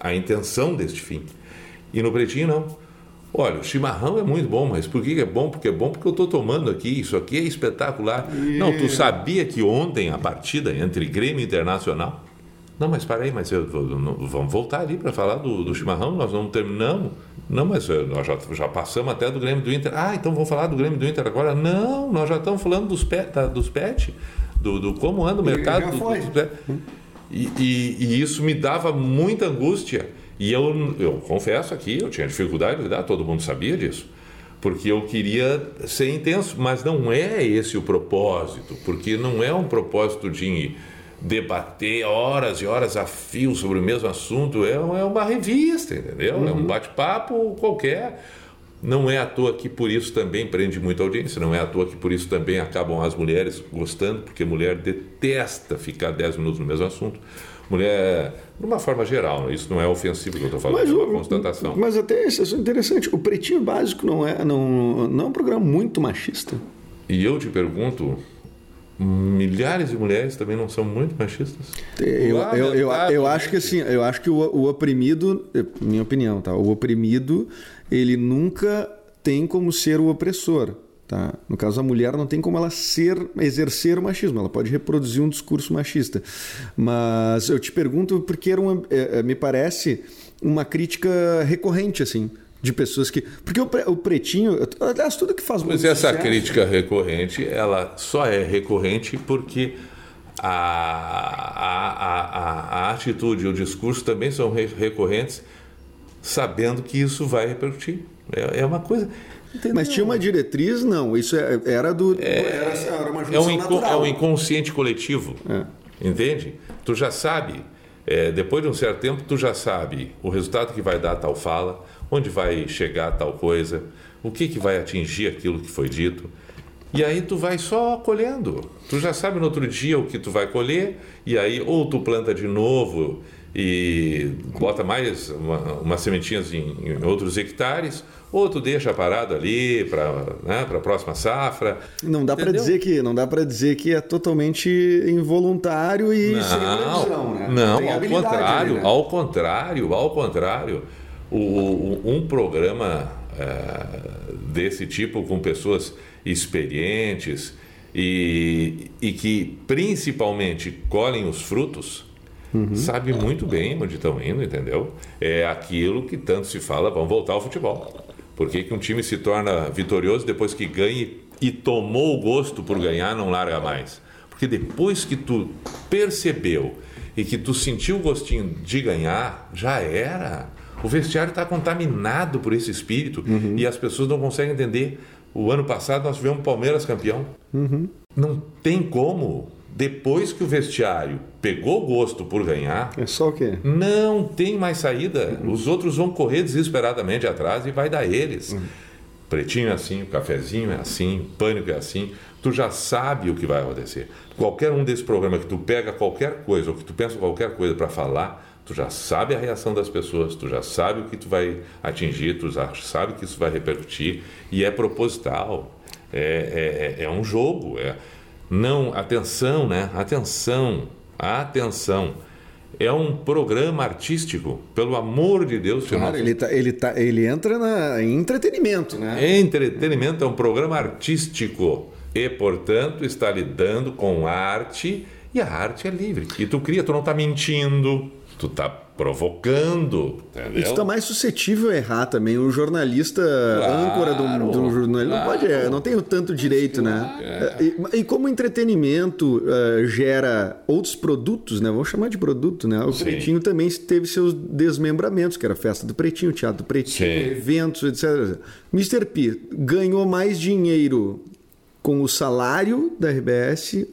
a intenção deste fim. E no pretinho, não. Olha, o chimarrão é muito bom, mas por que é bom? Porque é bom porque eu estou tomando aqui, isso aqui é espetacular. E... Não, tu sabia que ontem a partida entre Grêmio Internacional não, mas para aí, mas eu, vamos voltar ali para falar do, do, chimarrão, nós não terminamos. Não, mas eh, nós já, já passamos até do Grêmio do Inter. Ah, então vamos falar do Grêmio do Inter agora? Não, nós já estamos falando dos pet, da, dos pet, do, do, como anda o mercado. Do, dos e, e, e, isso me dava muita angústia. E eu, eu confesso aqui, eu tinha dificuldade de lidar, todo mundo sabia disso. Porque eu queria ser intenso, mas não é esse o propósito, porque não é um propósito de debater horas e horas a fio sobre o mesmo assunto. É, é uma revista, entendeu? Uhum. É um uhum. bate-papo qualquer. Não é à toa que por isso também prende muita audiência, não é à toa que por isso também acabam as mulheres gostando, porque mulher detesta ficar 10 minutos no mesmo assunto. Mulher, de uma forma geral, isso não é ofensivo que eu estou falando, mas, é uma constatação. Mas até isso é interessante, o Pretinho Básico não é, não, não é um programa muito machista? E eu te pergunto, milhares de mulheres também não são muito machistas? Eu, eu, eu, eu, acho que assim, eu acho que o, o oprimido, minha opinião, tá? O oprimido, ele nunca tem como ser o opressor. Tá? No caso, a mulher não tem como ela ser, exercer o machismo, ela pode reproduzir um discurso machista. Mas eu te pergunto porque era uma, é, é me parece uma crítica recorrente, assim de pessoas que. Porque o, pretinho, aliás, tudo que faz Mas essa sucesso, crítica recorrente, ela só é recorrente porque a, a, a, a, atitude e o discurso também são recorrentes, sabendo que isso vai repercutir. É, é uma coisa. Entendeu? Mas tinha uma diretriz, não. Isso é, era do. É, era, era uma é, um inco, é um inconsciente coletivo. É. Entende? Tu já sabe. É, depois de um certo tempo, tu já sabe o resultado que vai dar tal fala, onde vai chegar tal coisa, o que, que vai atingir aquilo que foi dito. E aí tu vai só colhendo. Tu já sabe no outro dia o que tu vai colher, e aí ou tu planta de novo e bota mais uma, umas sementinhas em, em, outros hectares, ou tu deixa parado ali para né, a próxima safra. Não dá para dizer que não dá para dizer que é totalmente involuntário e não, sem previsão, né? Não, ao contrário, ali, né? ao contrário, ao contrário o, um programa é, desse tipo com pessoas experientes e, e que principalmente colhem os frutos, uhum. sabe muito bem onde estão indo, entendeu? É aquilo que tanto se fala, vamos voltar ao futebol. Por que, que um time se torna vitorioso depois que ganha e tomou o gosto por ganhar, não larga mais? Porque depois que tu percebeu e que tu sentiu o gostinho de ganhar, já era. O vestiário está contaminado por esse espírito uhum. e as pessoas não conseguem entender. O ano passado nós tivemos Palmeiras campeão. Uhum. Não tem como. Depois que o vestiário pegou gosto por ganhar. É só o quê? Não tem mais saída. Uhum. Os outros vão correr desesperadamente atrás e vai dar eles. Uhum. Pretinho é assim, o cafezinho é assim, o pânico é assim. Tu já sabe o que vai acontecer. Qualquer um desses programas que tu pega qualquer coisa ou que tu pensa qualquer coisa para falar, tu já sabe a reação das pessoas, tu já sabe o que tu vai atingir, tu já sabe que isso vai repercutir e é proposital, é, é, é, é um jogo, é não atenção, né? Atenção, atenção. É um programa artístico, pelo amor de Deus. Claro, ele, tá, ele, tá, ele entra na, em entretenimento, né? Entretenimento é um programa artístico e, portanto, está lidando com arte e a arte é livre. E tu cria, tu não está mentindo, tu tá provocando. Entendeu? Isso está mais suscetível a errar também. O jornalista claro, âncora do, do jornal claro. não pode errar, não tem o tanto direito, né? É. E, e, como entretenimento uh, gera outros produtos, né? Vamos chamar de produto, né? O Sim. Pretinho também teve seus desmembramentos, que era a festa do Pretinho, o Teatro do Pretinho, Sim. eventos, etc. Mr. P ganhou mais dinheiro com o salário da RBS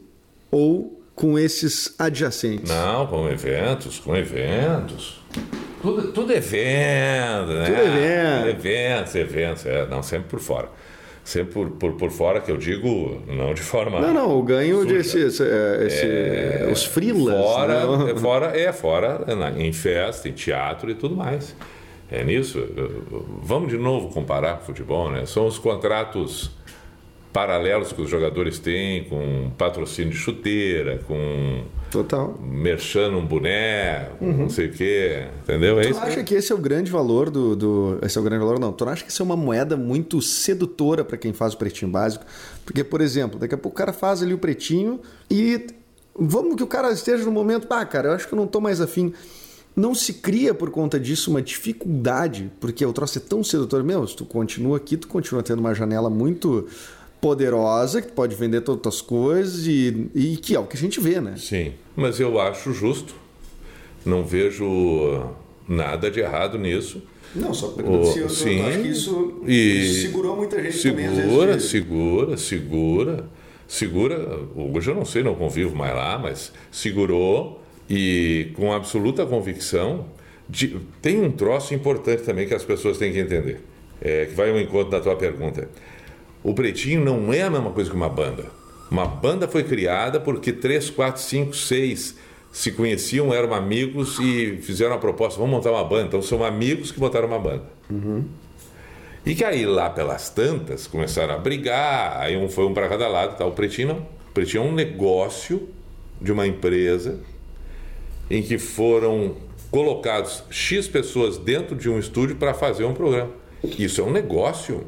ou com esses adjacentes? Não, com eventos, com eventos. Tudo, tudo evento, né? Tudo evento. Eventos, eventos, é, não, sempre por fora. Sempre por, por, por fora, que eu digo, não de forma. Não, não, o ganho desse. Esse, esse, é, os frilas. Fora, né? é, fora, é fora, em festa, em teatro e tudo mais. É nisso. Vamos de novo comparar com o futebol, né? São os contratos paralelos que os jogadores têm com patrocínio de chuteira, com Total. merchando um boné, uhum. não sei o quê, entendeu? É tu isso acha que esse é o grande valor do, do, Esse é o grande valor? Não, tu não acha que isso é uma moeda muito sedutora para quem faz o pretinho básico? Porque, por exemplo, daqui a pouco o cara faz ali o pretinho e vamos que o cara esteja no momento, ah, cara, eu acho que eu não tô mais afim. Não se cria por conta disso uma dificuldade, porque o troço é tão sedutor. Meu, se tu continua aqui, tu continua tendo uma janela muito poderosa, que pode vender todas as coisas e, e que é o que a gente vê, né? Sim, mas eu acho justo. Não vejo nada de errado nisso. Não, só pergunto sim, eu acho que isso, e segurou muita gente segura, também. Segura, segura, segura, segura. Hoje eu não sei, não convivo mais lá, mas segurou e com absoluta convicção. De, tem um troço importante também que as pessoas têm que entender, é, que vai ao encontro da tua pergunta. O pretinho não é a mesma coisa que uma banda. Uma banda foi criada porque três, quatro, cinco, seis se conheciam, eram amigos e fizeram a proposta: vamos montar uma banda. Então são amigos que montaram uma banda. Uhum. E que aí lá pelas tantas começaram a brigar, aí um foi um para cada lado. Tá? O pretinho não. O pretinho é um negócio de uma empresa em que foram colocados X pessoas dentro de um estúdio para fazer um programa. Isso é um negócio.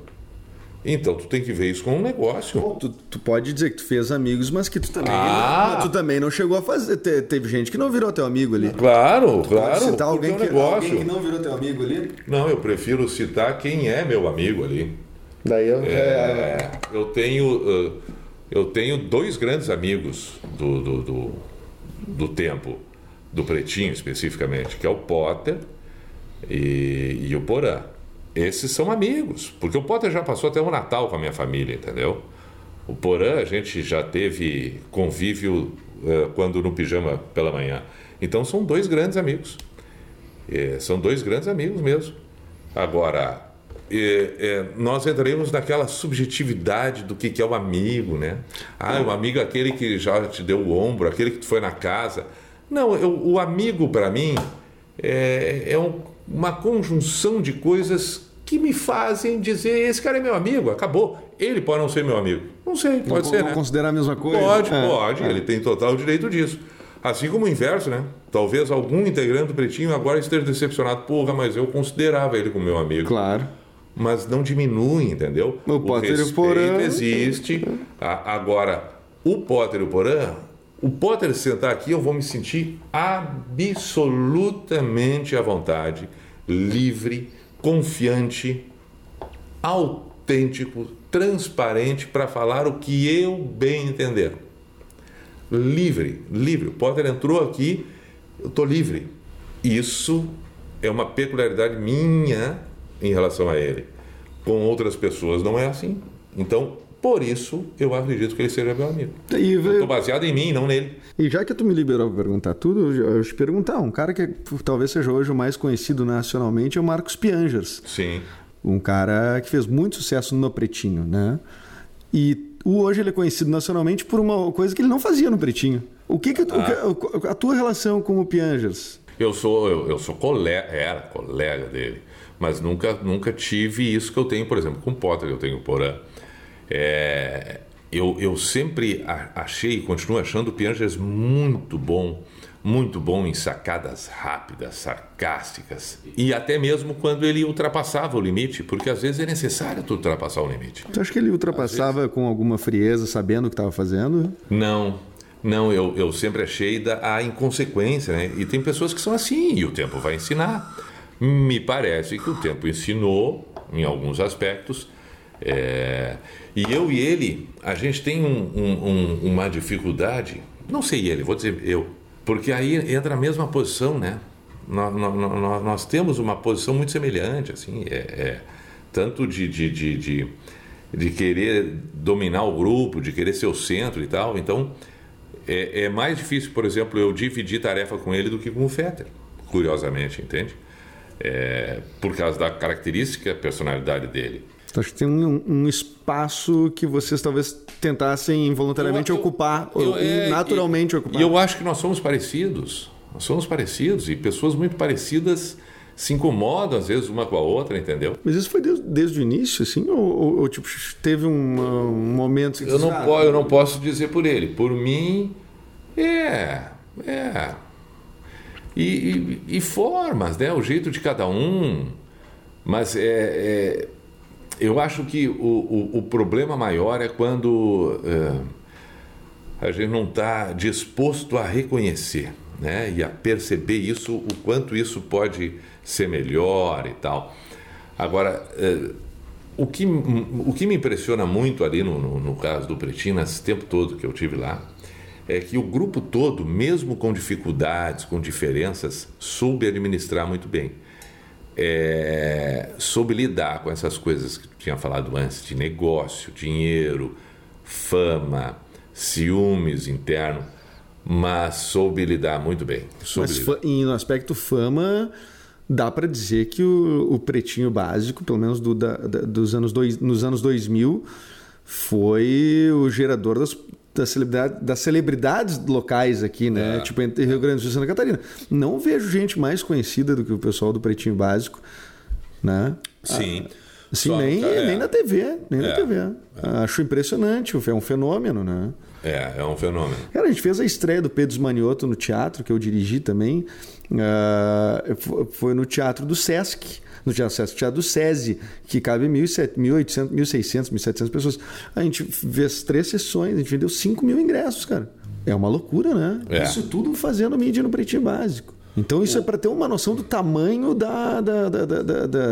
Então tu tem que ver isso como um negócio. Bom, tu, tu, pode dizer que tu fez amigos, mas que tu também, ah. tu também não chegou a fazer. Te, teve gente que não virou teu amigo ali. Claro, tu claro. Pode citar alguém, é um que, alguém que não virou teu amigo ali? Não, eu prefiro citar quem é meu amigo ali. Daí eu, é, é... eu tenho eu tenho dois grandes amigos do, do, do, do tempo do Pretinho especificamente, que é o Potter e, e o Porã esses são amigos, porque o Potter já passou até o Natal com a minha família, entendeu? O Porã, a gente já teve convívio uh, quando no pijama pela manhã. Então são dois grandes amigos. É, são dois grandes amigos mesmo. Agora, é, é, nós entraremos naquela subjetividade do que, que é o amigo, né? Ah, o amigo é aquele que já te deu o ombro, aquele que foi na casa. Não, eu, o amigo para mim é, é um uma conjunção de coisas que me fazem dizer esse cara é meu amigo, acabou. Ele pode não ser meu amigo. Não sei, pode não, ser, não né? considerar a mesma coisa? Pode, é, pode. É. Ele tem total direito disso. Assim como o inverso, né? Talvez algum integrante do Pretinho agora esteja decepcionado. Porra, mas eu considerava ele como meu amigo. Claro. Mas não diminui, entendeu? O, o Potter e o Porã... existe. Agora, o Potter e o Porã o Potter sentar aqui, eu vou me sentir absolutamente à vontade, livre, confiante. autêntico, transparente para falar o que eu bem entender. Livre, livre. O Potter entrou aqui, eu estou livre. Isso é uma peculiaridade minha em relação a ele. Com outras pessoas não é assim. Então, por isso, eu acredito que ele seja meu amigo. E, Estou baseado em mim, não nele. E já que tu me liberou para perguntar tudo, eu te perguntar, um cara que talvez seja hoje o mais conhecido nacionalmente é o Marcos Piangers. Sim. Um cara que fez muito sucesso no Pretinho, né? E hoje ele é conhecido nacionalmente por uma coisa que ele não fazia no Pretinho. O que, que, ah. que a tua relação com o Piangers? Eu sou eu, eu sou colega, era colega dele, mas nunca nunca tive isso que eu tenho, por exemplo, com o Potter, eu tenho o Porã. É, eu, eu sempre achei e continuo achando o Piangers muito bom, muito bom em sacadas rápidas, sarcásticas. E até mesmo quando ele ultrapassava o limite, porque às vezes é necessário tu ultrapassar o limite. Tu acha que ele ultrapassava vezes... com alguma frieza, sabendo o que estava fazendo? Não. Não, eu, eu sempre achei da, a inconsequência, né? E tem pessoas que são assim, e o tempo vai ensinar. Me parece que o tempo ensinou, em alguns aspectos, é, e eu e ele, a gente tem um, um, uma dificuldade, não sei ele, vou dizer eu, porque aí entra a mesma posição, né? Nós, nós, nós temos uma posição muito semelhante, assim, é, é tanto de, de, de, de, de querer dominar o grupo, de querer ser o centro e tal. Então, é, é, mais difícil, por exemplo, eu dividir tarefa com ele do que com o Fetter, curiosamente, entende? É, por causa da característica, personalidade dele. Então, acho que tem um, um, espaço que vocês talvez tentassem involuntariamente eu, eu, ocupar, eu, ou é, naturalmente e, ocupar. E eu acho que nós somos parecidos. Nós somos parecidos e pessoas muito parecidas se incomodam às vezes uma com a outra, entendeu? Mas isso foi desde, desde o início, assim? Ou, ou, ou tipo, teve um, um momento... Que eu, não ah, eu não posso dizer por ele. Por mim, é... É... E, e, e formas, né? O jeito de cada um. Mas é, é eu acho que o, o, o problema maior é quando é, a gente não está disposto a reconhecer né, e a perceber isso, o quanto isso pode ser melhor e tal. Agora, é, o, que, o que me impressiona muito ali no, no, no caso do Pretinho, nesse tempo todo que eu tive lá, é que o grupo todo, mesmo com dificuldades, com diferenças, soube administrar muito bem é, soube lidar com essas coisas que tu tinha falado antes, de negócio, dinheiro, fama, ciúmes interno, mas soube lidar muito bem. mas lidar. no aspecto fama, dá para dizer que o, o, pretinho básico, pelo menos do, da, da, dos anos dois, nos anos 2000, foi o gerador das das, celebridade, das celebridades locais aqui, né? É. Tipo, entre Rio Grande do Sul e Santa Catarina. Não vejo gente mais conhecida do que o pessoal do Pretinho Básico, né? Sim. Ah, nem, é. nem na TV, nem é. na TV. É. Acho impressionante, é um fenômeno, né? É, é um fenômeno. Cara, a gente fez a estreia do Pedro Manioto no teatro, que eu dirigi também. Uh, foi no Teatro do Sesc no Teatro Teatro do SESI, que cabe 1.800, 1.600, 1.700 pessoas. A gente fez três sessões, a gente vendeu 5 mil ingressos, cara. É uma loucura, né? É. Isso tudo fazendo mídia no pretinho básico. Então isso é para ter uma noção do tamanho da, da, da,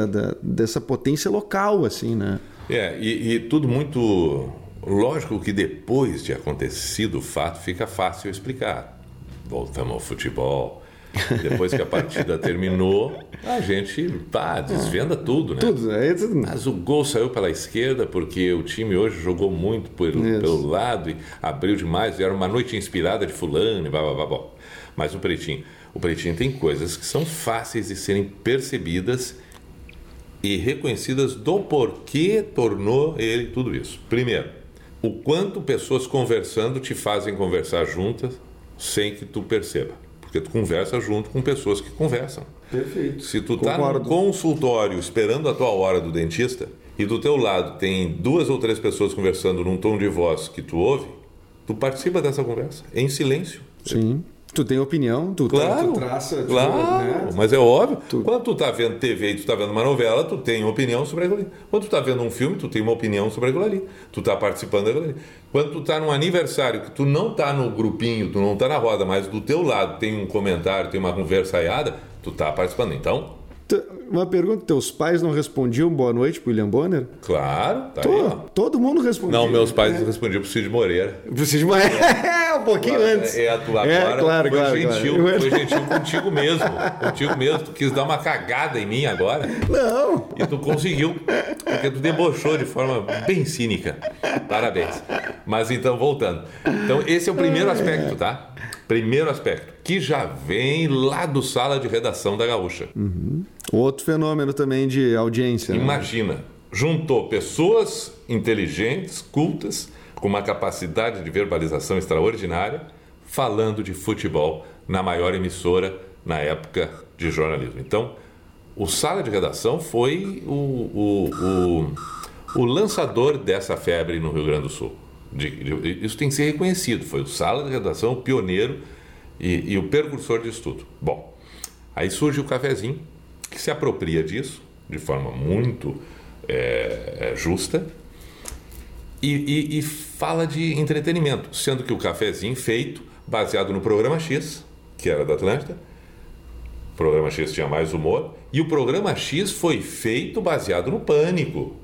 da, dessa potência local, assim, né? É, e, e, tudo muito lógico que depois de acontecido o fato fica fácil explicar. Voltamos ao futebol, depois que a partida terminou, a gente pá, desvenda tudo, né? Tudo, é. Mas o gol saiu pela esquerda porque o time hoje jogou muito pelo, pelo lado e abriu demais. E era uma noite inspirada de fulano e blá, blá, blá, blá. Mas o Pretinho, o Pretinho tem coisas que são fáceis de serem percebidas e reconhecidas do porquê tornou ele tudo isso. Primeiro, o quanto pessoas conversando te fazem conversar juntas sem que tu perceba. Porque tu conversa junto com pessoas que conversam. Perfeito. Se tu está no consultório esperando a tua hora do dentista e do teu lado tem duas ou três pessoas conversando num tom de voz que tu ouve, tu participa dessa conversa em silêncio. Sim. Tu tem opinião, tu, claro, tu traça. Claro, né? mas é óbvio. Tu... Quando tu tá vendo TV e tu tá vendo uma novela, tu tem opinião sobre aquilo ali. Quando tu tá vendo um filme, tu tem uma opinião sobre aquilo ali. Tu tá participando daquilo ali. Quando tu tá num aniversário, que tu não tá no grupinho, tu não tá na roda, mas do teu lado tem um comentário, tem uma conversa aiada, tu tá participando. Então, Uma pergunta: teus pais não respondiam boa noite pro William Bonner? Claro, tá aí, To- ó. todo mundo respondia. Não, meus pais respondiam pro Cid Moreira. Preciso de uma... É, um pouquinho antes. É, tu agora É, claro, foi claro, gentil, claro. foi gentil contigo mesmo. Contigo mesmo. Tu quis dar uma cagada em mim agora. Não. E tu conseguiu, porque tu debochou de forma bem cínica. Parabéns. Mas então, voltando. Então, esse é o primeiro aspecto, tá? Primeiro aspecto, que já vem lá do sala de redação da Gaúcha. Outro fenômeno também de audiência. né? Imagina, juntou pessoas inteligentes, cultas, com uma capacidade de verbalização extraordinária, falando de futebol na maior emissora na época de jornalismo. Então, o Sala de Redação foi o, o, o, o lançador dessa febre no Rio Grande do Sul. De- de- isso tem que ser reconhecido. Foi o Sala de Redação o pioneiro e, e o precursor disso tudo. Bom, aí surge o cafezinho, que se apropria disso de forma muito é, é, justa e, e- e fala de entretenimento, sendo que o cafezinho feito baseado no programa X, que era da Atlântida, o programa X tinha mais humor, e o programa X foi feito baseado no pânico.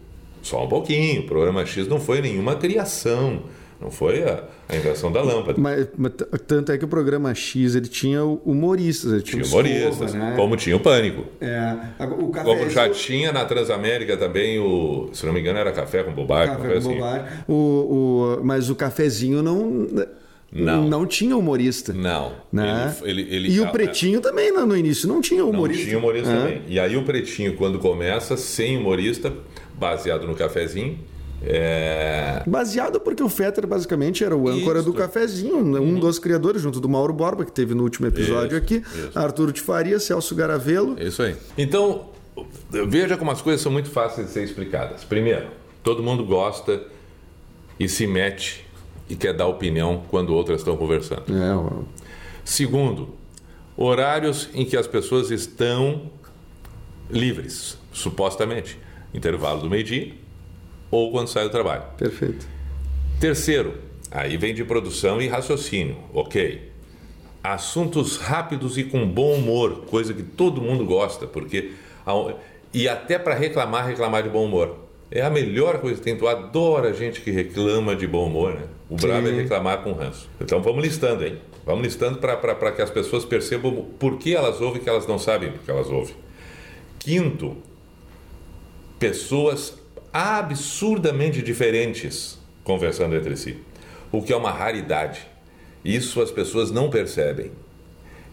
Só um pouquinho, o programa X não foi nenhuma criação, não foi a, a invenção da lâmpada. Mas, mas tanto é que o programa X ele tinha humoristas, ele tinha, Tinha humoristas, Escova, né? como tinha o pânico. É, o café, Como já tinha na Transamérica também o, se não me engano, era café com bobagem, Café com assim. bobagem. O, o, mas o cafezinho não, Não. tinha humorista. Não. Né? Ele, ele, ele- e o Pretinho também no, no início não tinha Não humorista. tinha humorista É. também. E aí o Pretinho, quando começa, sem humorista, baseado no cafezinho, é... Baseado porque o Fetter basicamente era o âncora. Uhum. do cafezinho, né? um dos criadores, junto do Mauro Borba, que teve no último episódio Isso, aqui, isso. Arturo de Faria, Celso Garavelo. isso aí. Então, veja como as coisas são muito fáceis de ser explicadas. Primeiro, todo mundo gosta e se mete e quer dar opinião quando outras estão conversando. É, o- Segundo, horários em que as pessoas estão livres, supostamente. Intervalo do meio-dia ou quando sai do trabalho. perfeito. Terceiro, aí vem de produção e raciocínio, ok. Assuntos rápidos e com bom humor, coisa que todo mundo gosta, porque. E até para reclamar, reclamar de bom humor. É a melhor coisa que tem. Tu adora gente que reclama de bom humor, né? O brabo é reclamar com ranço. Então vamos listando, hein? Vamos listando para que as pessoas percebam por que elas ouvem que elas não sabem porque elas ouvem. Quinto, pessoas absurdamente diferentes conversando entre si, o que é uma raridade. Isso as pessoas não percebem.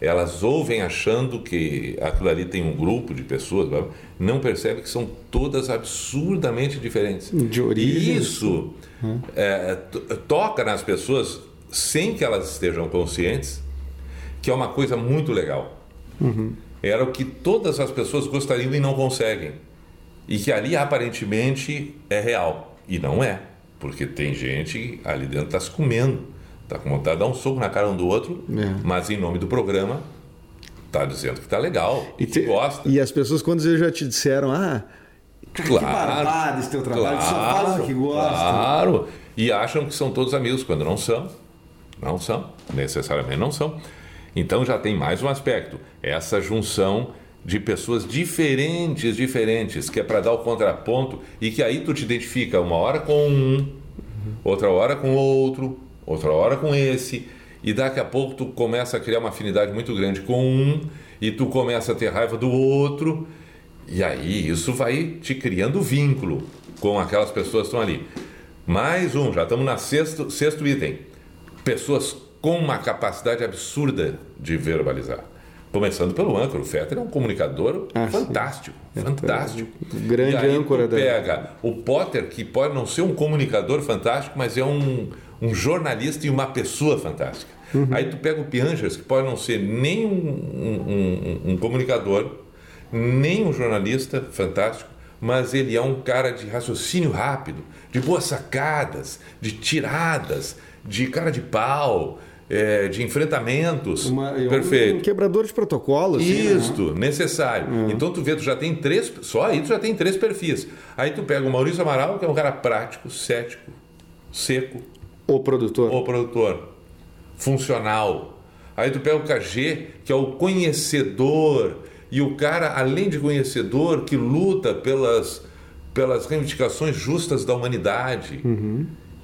Elas ouvem achando que aquilo ali tem um grupo de pessoas, não percebem que são todas absurdamente diferentes. De origem. E isso é, to- toca nas pessoas sem que elas estejam conscientes, que é uma coisa muito legal. Era o que todas as pessoas gostariam e não conseguem. E que ali aparentemente é real. E não é. Porque tem gente ali dentro que está se comendo. Está com vontade de dar um soco na cara um do outro, É. mas em nome do programa está dizendo que está legal, e que te- gosta. e as pessoas, quando já te disseram, ah, cara, que barbado esse teu trabalho, tu só o que gosta. Claro. E acham que são todos amigos, quando não são. Não são. Necessariamente não são. Então já tem mais um aspecto. Essa junção de pessoas diferentes, diferentes, que é para dar o contraponto e que aí tu te identifica uma hora com um, outra hora com outro, outra hora com esse, e daqui a pouco tu começa a criar uma afinidade muito grande com um, e tu começa a ter raiva do outro, e aí isso vai te criando vínculo com aquelas pessoas que estão ali. Mais um, já estamos na sexto, sexto item. Pessoas com uma capacidade absurda de verbalizar. Começando pelo âncora, o Fetter é um comunicador Ah, sim. fantástico, fantástico. o grande aí âncora da- pega o Potter, que pode não ser um comunicador fantástico, mas é um, um jornalista e uma pessoa fantástica. Uhum. Aí tu pega o Piangers, que pode não ser nem um, um- um- um comunicador, nem um jornalista fantástico, mas ele é um cara de raciocínio rápido, de boas sacadas, de tiradas, de cara de pau, é, de enfrentamentos. Uma- é Perfeito. Um quebrador de protocolo. assim, né? Isto, necessário. Então tu vê, tu já tem três, só aí tu já tem três perfis. Aí tu pega o Maurício Amaral, que é um cara prático, cético, seco, O produtor. o produtor, funcional. Aí tu pega o KG, que é o conhecedor e o cara, além de conhecedor, que luta pelas, pelas reivindicações justas da humanidade.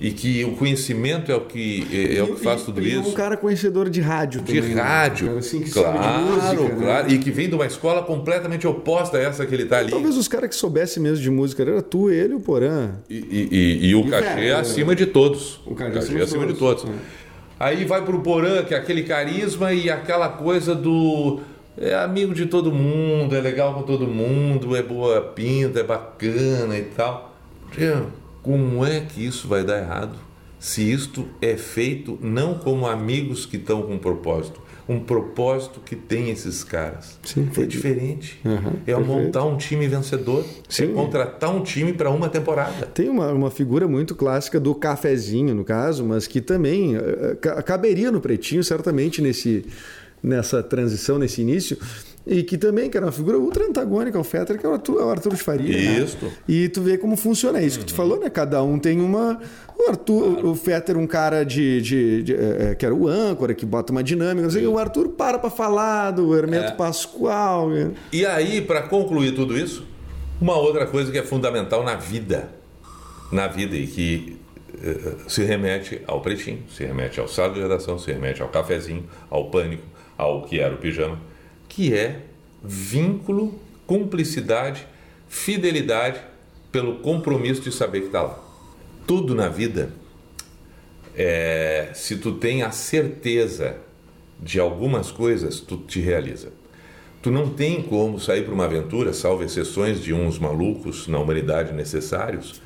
E que o conhecimento é o que, é, é o que faz E- tudo e isso. um cara conhecedor de rádio De também, né? rádio. Cara assim que claro, né? claro. E que vem de uma escola completamente oposta a essa que ele está ali. Talvez os caras que soubessem mesmo de música era tu, ele e o Porã. E, e- e- e o cachê é acima de todos. O cachê acima de de todos, é. Aí vai pro Porã, que é aquele carisma e aquela coisa do. É amigo de todo mundo, é legal com todo mundo, é boa pinta, é bacana e tal. Tchê, Como é que isso vai dar errado? Se isto é feito não como amigos que estão com um propósito, um propósito que tem esses caras. Sim, é foi- diferente. Aham, é perfeito. montar um time vencedor. Sim. É contratar um time para uma temporada. Tem uma, uma figura muito clássica do cafezinho, no caso, mas que também eh, ca- caberia no pretinho, certamente, nesse, nessa transição, nesse início. E que também que era uma figura ultra antagônica ao Fetter, que é o Arthur, é o Arthur de Faria. né? Isso. E tu vê como funciona é isso que tu falou, né? Cada um tem uma. O Arthur, o Fetter, um cara de. de- de, eh, eh, que era o âncora, que bota uma dinâmica, não sei, o Arthur para pra falar do Hermeto É. Pascoal. né? E aí, para concluir tudo isso, uma outra coisa que é fundamental na vida, na vida e que eh, se remete ao pretinho, se remete ao sala de redação, se remete ao cafezinho, ao pânico, ao que era o pijama, que é vínculo, cumplicidade, fidelidade pelo compromisso de saber que está lá. Tudo na vida é, se tu tem a certeza de algumas coisas, tu te realiza. Tu não tem como sair para uma aventura, salvo exceções de uns malucos na humanidade necessários,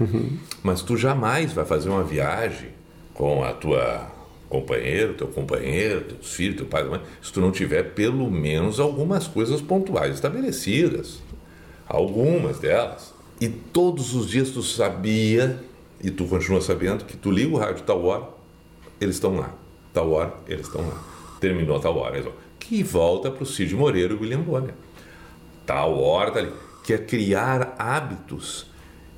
mas tu jamais vai fazer uma viagem com a tua companheiro, teu companheiro, teus filhos, teu pai, mãe, se tu não tiver pelo menos algumas coisas pontuais estabelecidas. Algumas delas. E todos os dias tu sabia, e tu continua sabendo, que tu liga o rádio tal hora, eles estão lá. Tal hora, eles estão lá. Terminou tal hora, eles. Que volta para o Cid Moreira e o William Bonner. Tal hora, tá ali. Que é criar hábitos.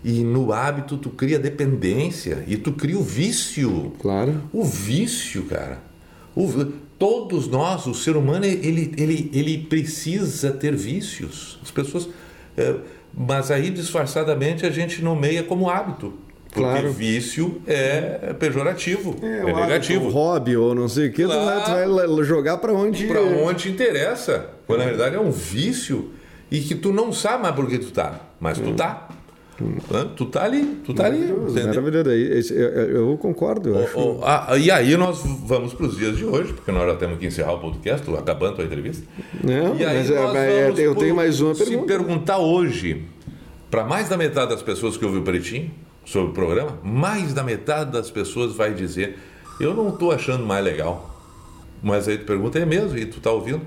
E no hábito tu cria dependência e tu cria o vício. Claro. O vício, cara. O todos nós, o ser humano, ele, ele, ele precisa ter vícios. As pessoas. é, mas aí, disfarçadamente, a gente nomeia como hábito. Porque Claro. vício é pejorativo, é, o negativo. hábito, hobby ou não sei o que, vai- vai, Claro. la- jogar pra onde. Para onde te interessa. Quando na verdade é um vício e que tu não sabe mais por que tu tá. Mas tu tá. Tu tá ali, tu tá ali. Maravilhoso, entendeu? maravilhoso. Eu, eu- concordo. Eu acho. Oh, ah, e aí nós vamos para os dias de hoje, porque nós já temos que encerrar o podcast, acabando a entrevista. Não, E aí mas é, nós é, vamos eu tenho mais uma se pergunta. perguntar hoje, para mais da metade das pessoas que ouviu o Pretinho sobre o programa, mais da metade das pessoas vai dizer: Eu não estou achando mais legal. Mas aí tu pergunta: É mesmo? E tu tá ouvindo?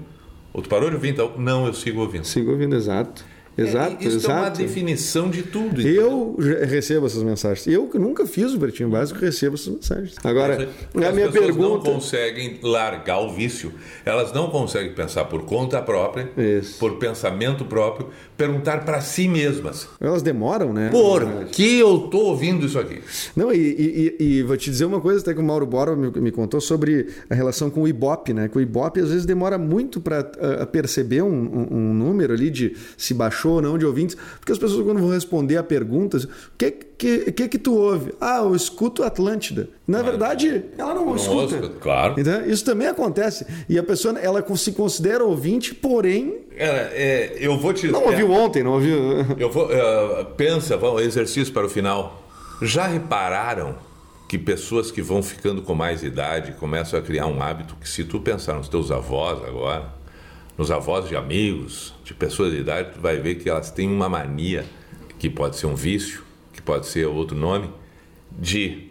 Ou tu parou de ouvir então? Não, eu sigo ouvindo. Sigo ouvindo, exato. Exato, É, isso é uma exato. definição de tudo. Eu já recebo essas mensagens. Eu que nunca fiz o Pretinho Básico, recebo essas mensagens. Agora, Porque a as minha pessoas pergunta. não conseguem largar o vício. Elas não conseguem pensar por conta própria, Isso. por pensamento próprio, perguntar para si mesmas: Elas demoram, né? por que eu tô ouvindo isso aqui? Não, e, e- e- vou te dizer uma coisa até que o Mauro Borba me, me contou sobre a relação com o Ibope, né? Que o Ibope às vezes demora muito para perceber um, um- um número ali de se baixou ou não de ouvintes, porque as pessoas quando vão responder a perguntas, o que que, que que tu ouve? Ah, eu escuto Atlântida. Na verdade, ela não, escuta. ouça, claro. Então, isso também acontece. E a pessoa, ela se considera ouvinte, porém, Cara, é, eu vou te não ouviu ontem, não ouviu... Eu vou, eh, pensa, vamos, exercício para o final. Já repararam que pessoas que vão ficando com mais idade começam a criar um hábito que se tu pensar nos teus avós agora, nos avós de amigos, de pessoas de idade, tu vai ver que elas têm uma mania, que pode ser um vício, que pode ser outro nome, de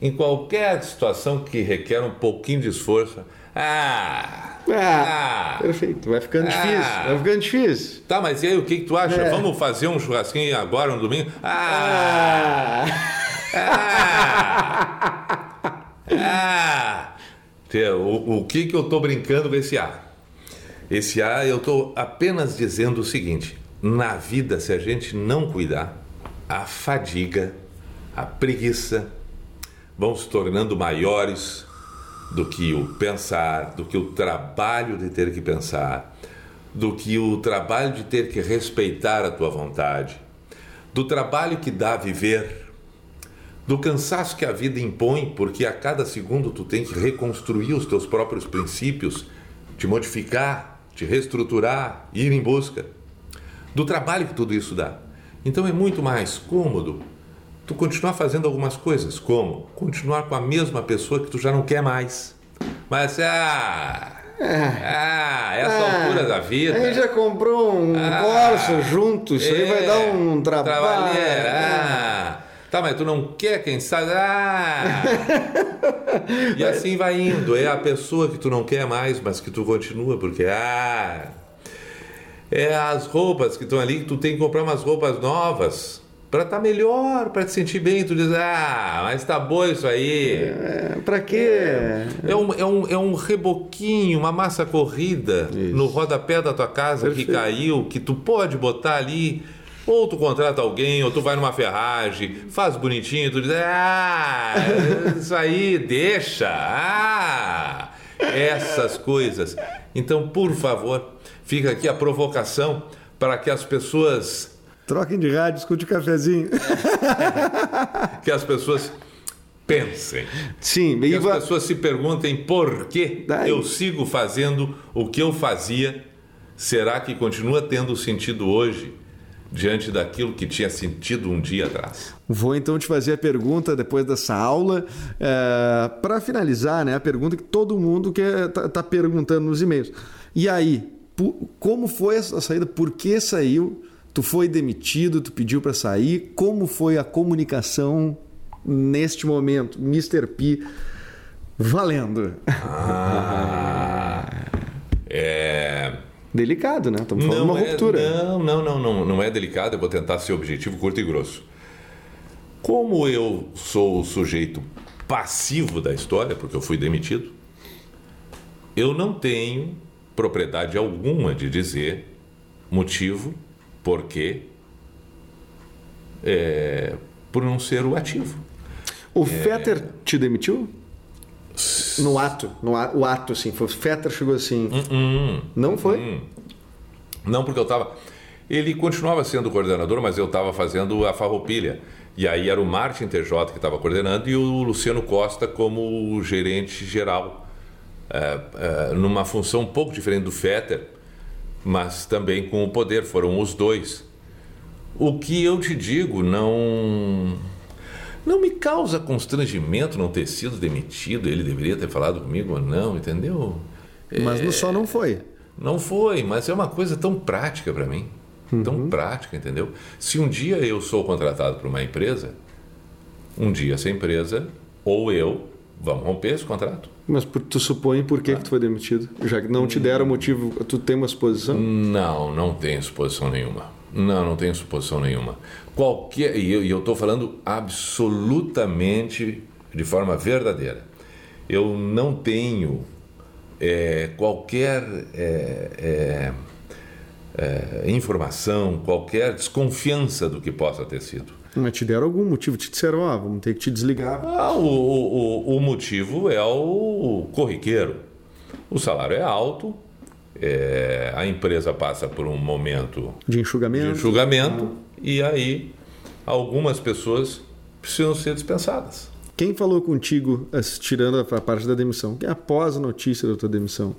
em qualquer situação que requer um pouquinho de esforço, ah, Ah, ah, perfeito. Vai ficando Ah. difícil. Vai ficando difícil. Tá, mas e aí o que, que tu acha? É. Vamos fazer um churrasquinho agora no domingo? Ah! Ah! ah. Tê, O, o que, que eu tô brincando com esse A? Esse A eu tô apenas dizendo o seguinte: na vida, se a gente não cuidar, a fadiga, a preguiça vão se tornando maiores do que o pensar, do que o trabalho de ter que pensar, do que o trabalho de ter que respeitar a tua vontade, do trabalho que dá a viver, do cansaço que a vida impõe, porque a cada segundo tu tem que reconstruir os teus próprios princípios, te modificar, te reestruturar, ir em busca, do trabalho que tudo isso dá. Então é muito mais cômodo tu continuar fazendo algumas coisas, como continuar com a mesma pessoa que tu já não quer mais. Mas ah, ah, essa Ah, altura da vida. A gente já comprou um Ah, Corsa junto, isso aí vai é, dar um trabalho. ah. Tá, mas tu não quer, quem sabe? Ah. e assim vai indo. É a pessoa que tu não quer mais, mas que tu continua, porque ah. É as roupas que estão ali, que tu tem que comprar umas roupas novas para estar melhor, para te sentir bem. Tu diz, ah, mas tá bom isso aí. É, pra quê? É um, é, um, é um reboquinho, uma massa corrida Isso. no rodapé da tua casa que Perfeito. caiu, que tu pode botar ali. Ou tu contrata alguém, ou tu vai numa ferragem, faz bonitinho, tu diz, ah, isso aí, deixa, ah, essas coisas. Então, por favor, fica aqui a provocação para que as pessoas, Troquem de rádio, escute o cafezinho. que as pessoas pensem. Sim, Que as va- pessoas se perguntem por que Daí- eu sigo fazendo o que eu fazia. Será que continua tendo sentido hoje diante daquilo que tinha sentido um dia atrás? Vou então te fazer a pergunta depois dessa aula. para finalizar, né? A pergunta que todo mundo quer, tá, perguntando nos e-mails. E aí, como foi essa saída? Por que saiu? Tu foi demitido? Tu pediu para sair? Como foi a comunicação neste momento? Mr. P, valendo. Ah, é. Delicado, né? Estamos falando de uma é, ruptura. não, não, não, não, não é delicado. Eu vou tentar ser objetivo, curto e grosso. Como eu sou o sujeito passivo da história, porque eu fui demitido, eu não tenho propriedade alguma de dizer motivo porque é, por não ser o ativo. O Fetter te demitiu? No ato, no a- o ato, assim, foi, o Fetter chegou assim. Hum, Não foi? Não, porque eu estava. Ele continuava sendo coordenador, mas eu estava fazendo a farroupilha. E aí era o Martin TJ que estava coordenando e o Luciano Costa como gerente geral. É, é, numa função um pouco diferente do Fetter, mas também com o poder, foram os dois. O que eu te digo não. Não me causa constrangimento não ter sido demitido. Ele deveria ter falado comigo ou não, entendeu? Mas no só não foi. Não foi, mas é uma coisa tão prática para mim. Tão prática, entendeu? Se um dia eu sou contratado por uma empresa, um dia essa empresa ou eu vamos romper esse contrato. Mas tu supõe por que, que tu foi demitido? Já que não te deram motivo, tu tem uma suposição? Não, não tem suposição nenhuma. Não, não tem suposição nenhuma. Qualquer. E eu estou falando absolutamente de forma verdadeira. Eu não tenho é, qualquer é, é, é, informação, qualquer desconfiança do que possa ter sido. Mas te deram algum motivo? Te disseram, ó, vamos ter que te desligar. Ah, o, o, o- motivo é o corriqueiro. O salário é alto, é, a empresa passa por um momento De de enxugamento? E aí algumas pessoas precisam ser dispensadas. Quem falou contigo, tirando a parte da demissão? Após a notícia da tua demissão?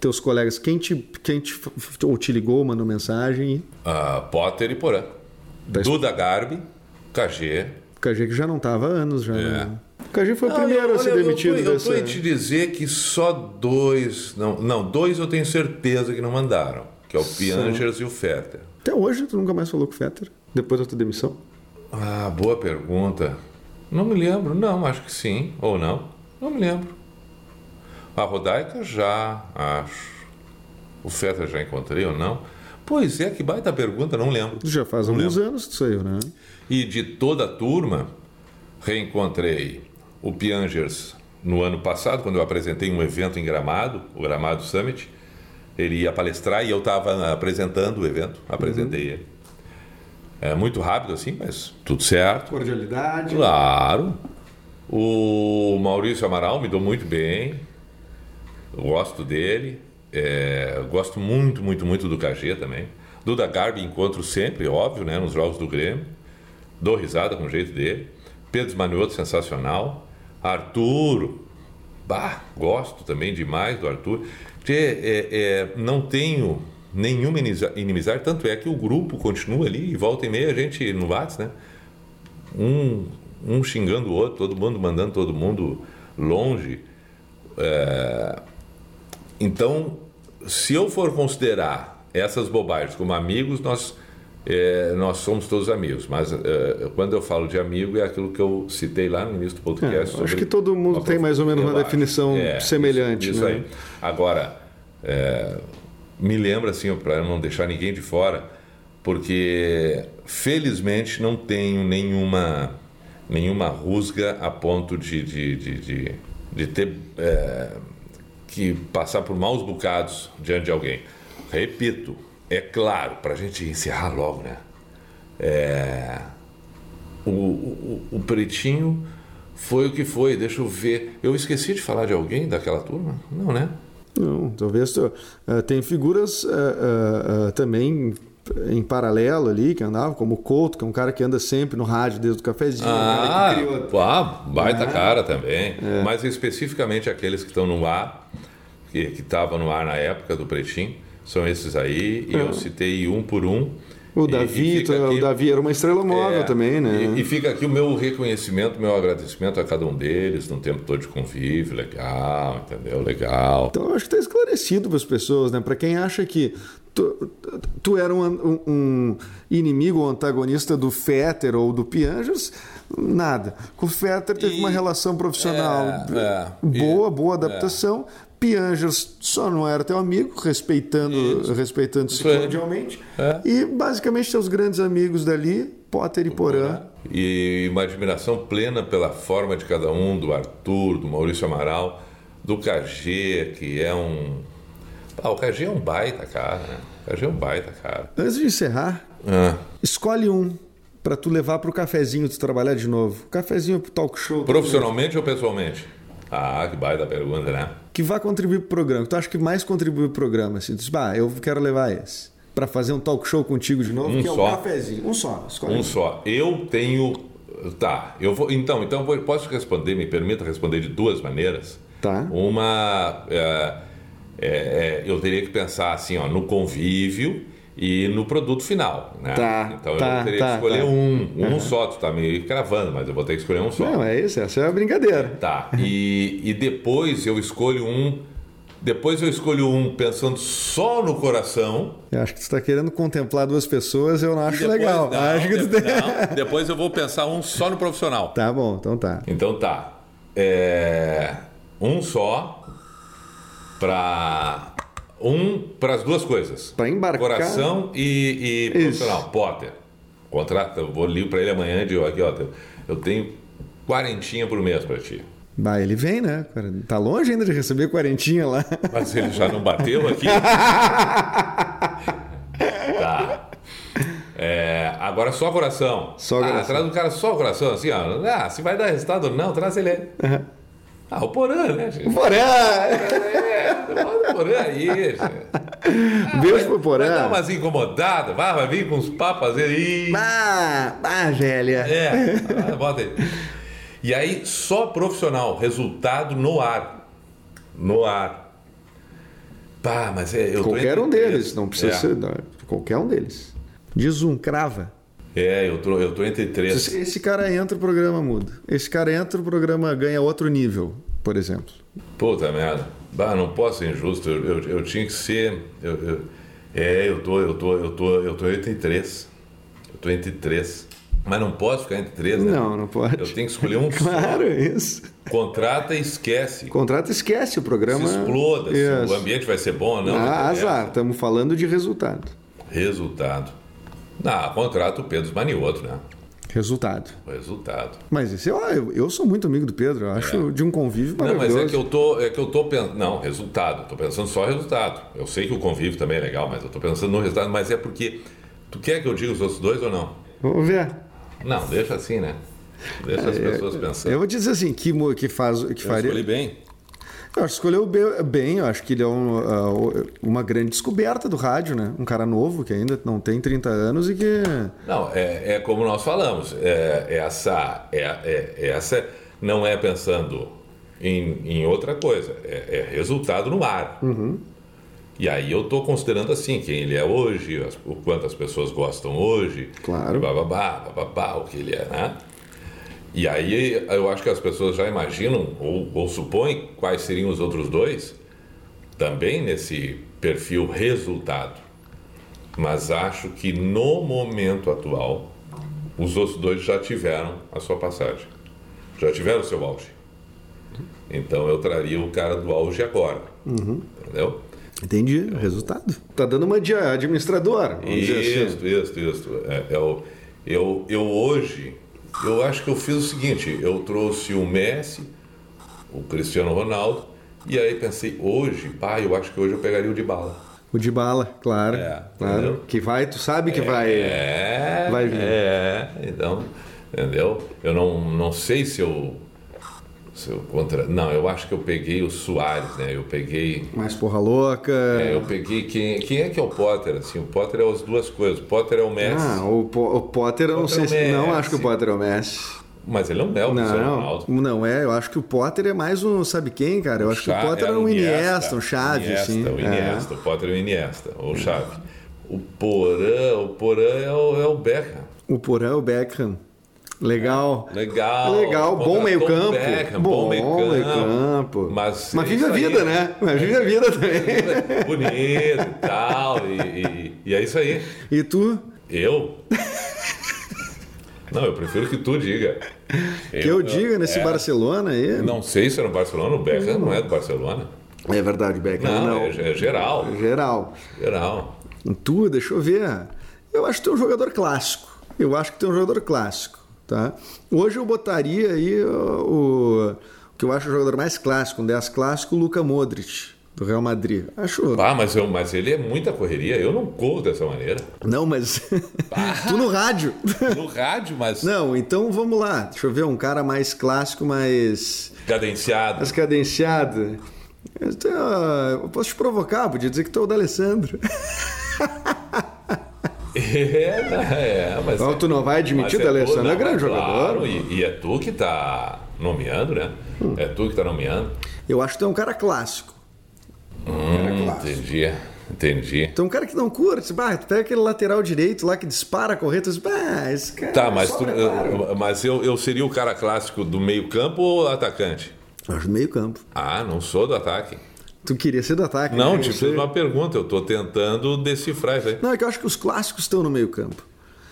Teus colegas, quem te, quem te, ou te ligou, mandou mensagem? Ah, Potter e Porã. Da- Duda Garbi, KG. O KG que já não estava há anos já. É. né? KG foi o Não, primeiro eu- a ser olha, demitido Eu estou dessa... em te dizer que só dois. Não, não, dois eu tenho certeza que não mandaram. Que é o Piangers e o Fetter. Até hoje tu nunca mais falou com o Fetter, depois da tua demissão? Ah, boa pergunta. Não me lembro. Não, acho que sim. Ou não. Não me lembro. A Rodaica já, acho. O Fetter já encontrei ou não? Pois é, que baita pergunta, não lembro. Já faz Não alguns lembro. anos que saiu, né? E de toda a turma, reencontrei o Piangers no ano passado, quando eu apresentei um evento em Gramado, o Gramado Summit. Ele ia palestrar e eu estava apresentando o evento, apresentei ele. É muito rápido assim, mas tudo certo. Cordialidade. Claro. O Maurício Amaral me deu muito bem. Eu gosto dele. É, gosto muito, muito, muito do KG também. Duda Garbi encontro sempre, óbvio, né, nos jogos do Grêmio. Dou risada com o jeito dele. Pedro Manioto, sensacional. Arthur, bah, gosto também demais do Arthur. É, é, é, não tenho nenhuma inimizade, tanto é que o grupo continua ali e volta e meia a gente no WhatsApp, né? Um, um xingando o outro, todo mundo mandando todo mundo longe. É, então, se eu for considerar essas bobagens como amigos, nós, é, nós somos todos amigos. Mas é, quando eu falo de amigo, é aquilo que eu citei lá no início do podcast. É, acho que todo mundo tem mais ou menos uma definição semelhante. Isso, isso né? aí. Agora, é, me lembra, assim, para não deixar ninguém de fora, porque felizmente não tenho nenhuma, nenhuma rusga a ponto de, de, de, de, de ter é, que passar por maus bocados diante de alguém. Repito, é claro, para a gente encerrar logo, né? É, o, o, o Pretinho foi o que foi, deixa eu ver. Eu esqueci de falar de alguém daquela turma? Não, né? Não, talvez uh, tem figuras uh, uh, também em paralelo ali, que andava, como o Couto, que é um cara que anda sempre no rádio desde o cafezinho. Ah, né, criou... ah baita ah, cara também. É. Mas especificamente aqueles que estão no ar, que estavam no ar na época do Pretinho, são esses aí, e é. eu citei um por um. O Davi, aqui, o Davi era uma estrela móvel é, também, né? E, e, fica aqui o meu reconhecimento, meu agradecimento a cada um deles, no tempo todo de convívio, legal, entendeu? Legal. Então, eu acho que está esclarecido para as pessoas, né? Para quem acha que tu, tu era um, um, um inimigo ou antagonista do Fetter ou do Piangers, nada. Com o Fetter teve e, uma relação profissional é, é, boa, boa adaptação. É. Piangers só não era teu amigo, respeitando, respeitando-se cordialmente. É. E basicamente teus grandes amigos dali, Potter e Porã. E uma admiração plena pela forma de cada um, do Arthur, do Maurício Amaral, do KG, que é um. Ah, o KG é um baita cara, né? O KG é um baita cara. Antes de encerrar, ah. escolhe um para tu levar para o cafezinho de trabalhar de novo. Cafezinho pro talk show. Profissionalmente ou pessoalmente? Ah, que baita pergunta, né? Que vai contribuir para o programa. Tu acha que mais contribui para o programa? Assim, tu diz, bah, eu quero levar esse. Para fazer um talk show contigo de novo, um que é só. um cafezinho. Um só. Escolhe um só. Eu tenho. Tá, eu vou. Então, então posso responder, me permita responder de duas maneiras. Tá. Uma. É, é, é eu teria que pensar assim, ó, no convívio e no produto final. Né? Tá, então tá, eu teria tá, que escolher tá. um, um uhum. só. Tu tá me cravando, mas eu vou ter que escolher um só. Não, é isso, essa é a brincadeira. Tá. E, e depois eu escolho um. Depois eu escolho um pensando só no coração. Eu acho que tu está querendo contemplar duas pessoas, eu não acho depois, legal. Não, acho que tem... não, depois eu vou pensar um só no profissional. Tá bom, então tá. Então tá. É, um só para um para as duas coisas. Para embarcar. Coração e, e profissional. Potter. Contrata, eu vou ligar para ele amanhã de aqui, ó. Eu tenho quarentinha por mês para ti. Bah, ele vem, né? Tá longe ainda de receber quarentinha lá. Mas ele já não bateu aqui? tá. É, agora só coração. Só coração. Ah, traz o cara só coração, assim, ó. Ah, se vai dar resultado ou não, traz ele aí. Uhum. Ah, o Porã, né, gente? O Porã! É, o Porã aí, gente. Ah, Beijo pro Porã. Vai dar umas incomodadas, vai, vai vir com uns papas aí. Ah, ah, velha. É, bota aí. E aí, só profissional, resultado no ar. No ar. Pá, mas é. Eu qualquer um deles, não precisa é. ser. Não, qualquer um deles. Diz um, crava. É, eu tô, eu tô entre três. Esse, cara entra, o programa muda. Esse cara entra, o programa ganha outro nível, por exemplo. Puta merda. Bah, não posso ser injusto. Eu, eu, eu tinha que ser. Eu, eu, é, eu tô, eu tô, eu tô, eu tô entre três. Eu tô entre três. Mas não posso ficar entre três, né? Não, não pode. Eu tenho que escolher um claro, só. isso. Contrata e esquece. Contrata e esquece o programa. Se exploda, se o ambiente vai ser bom ou não. Ah, azar. Estamos falando de resultado. Resultado. Ah, contrato o Pedro Manioto, né? Resultado. Resultado. Mas esse, eu, eu sou muito amigo do Pedro, eu acho é. de um convívio maravilhoso. Não, mas é que eu tô, é que eu tô pensando, não, resultado, tô pensando só resultado. Eu sei que o convívio também é legal, mas eu tô pensando no resultado, mas é porque tu quer que eu diga os outros dois ou não? Vamos ver. Não, deixa assim, né? Deixa as é, pessoas pensando. Eu vou dizer assim, que que faz, que eu faria. Escolhi bem. Eu acho que escolheu be- bem, eu acho que ele é um, uh, uma grande descoberta do rádio, né? Um cara novo que ainda não tem 30 anos e que. Não, é, é como nós falamos. É, essa, é, é- essa não é pensando em, em outra coisa. É, é resultado no ar. E aí eu estou considerando assim, quem ele é hoje, o quanto as pessoas gostam hoje. Claro. Bababá, bababá, o que ele é, né? E aí eu acho que as pessoas já imaginam ou, ou supõem quais seriam os outros dois, também nesse perfil resultado. Mas acho que no momento atual, os outros dois já tiveram a sua passagem, já tiveram o seu auge. Então eu traria o cara do auge agora, entendeu? Entendi, resultado. Tá dando uma de administrador, vamos dizer assim. Isso, isso, isso. É, eu, eu, eu hoje, eu acho que eu fiz o seguinte, eu trouxe o Messi, o Cristiano Ronaldo, e aí pensei, hoje, pai, eu acho que hoje eu pegaria o de bala. O de bala, claro. É, claro. entendeu? Que vai, tu sabe que vai. É, Vai vir. É, então, entendeu? Eu não, não sei se eu, se eu contra... Não, eu acho que eu peguei o Soares, né? Eu peguei... Mais porra louca. é, eu peguei quem, quem é que é o Potter? Assim, o Potter é as duas coisas. O Potter é o Messi, Ah, o, Po- o Potter, eu não é sei se. Não acho que o Potter é o Messi. mas ele é o Cristiano Não, Ronaldo. não é. Eu acho que o Potter é mais um, sabe quem, cara? Eu acho que o Potter é o um Iniesta, um Chave, Iniesta, assim. O É. Iniesta, o Potter é o Iniesta, ou Chave. O Porã, o Porã é o, é o Beckham. O Porã, o Beckham. Legal. Legal. Legal, bom Contratou meio o campo. Beckham, bom, bom meio campo. meio campo. Mas, Mas é vive a isso aí. vida, né? Mas vive a vida também. Bonito e tal, e, e, e é isso aí. E tu? Eu? Não, eu prefiro que tu diga. Que eu diga nesse é, Barcelona aí. Não sei se era no Barcelona, o Beckham não é do Barcelona. É verdade, Beckham. Não, Não, É, é geral. Geral. Geral. Tu, deixa eu ver. Eu acho que tu é um jogador clássico. Eu acho que tu é um jogador clássico, tá? Hoje eu botaria aí o, o, que eu acho o jogador mais clássico, um 10 clássico, o Luka Modric, do Real Madrid. Acho. Ah, mas, eu, mas ele é muita correria, eu não corro dessa maneira. Não, mas. tu no rádio. No rádio, mas Não, então vamos lá. Deixa eu ver, um cara mais clássico, mais, cadenciado. mais cadenciado. Eu, posso te provocar, podia dizer que tu é o D'Alessandro. É, é, mas. Então, tu não vai admitir mas o D'Alessandro tu- é grande claro, jogador. E, e é tu que tá nomeando, né? Hum. É tu que tá nomeando. Eu acho que tu é um cara clássico. Hum, entendi, entendi. Então, um cara que não curte, bah, tu pega aquele lateral direito lá que dispara a correta, tu diz, bah, esse cara. Tá, é mas, tu, eu- mas eu, eu seria o cara clássico do meio-campo ou atacante? Eu acho do meio campo. Ah, não sou do ataque. Tu queria ser do ataque. Não, né? te fiz uma pergunta, eu tô tentando decifrar isso aí. Não, é que eu acho que os clássicos estão no meio campo.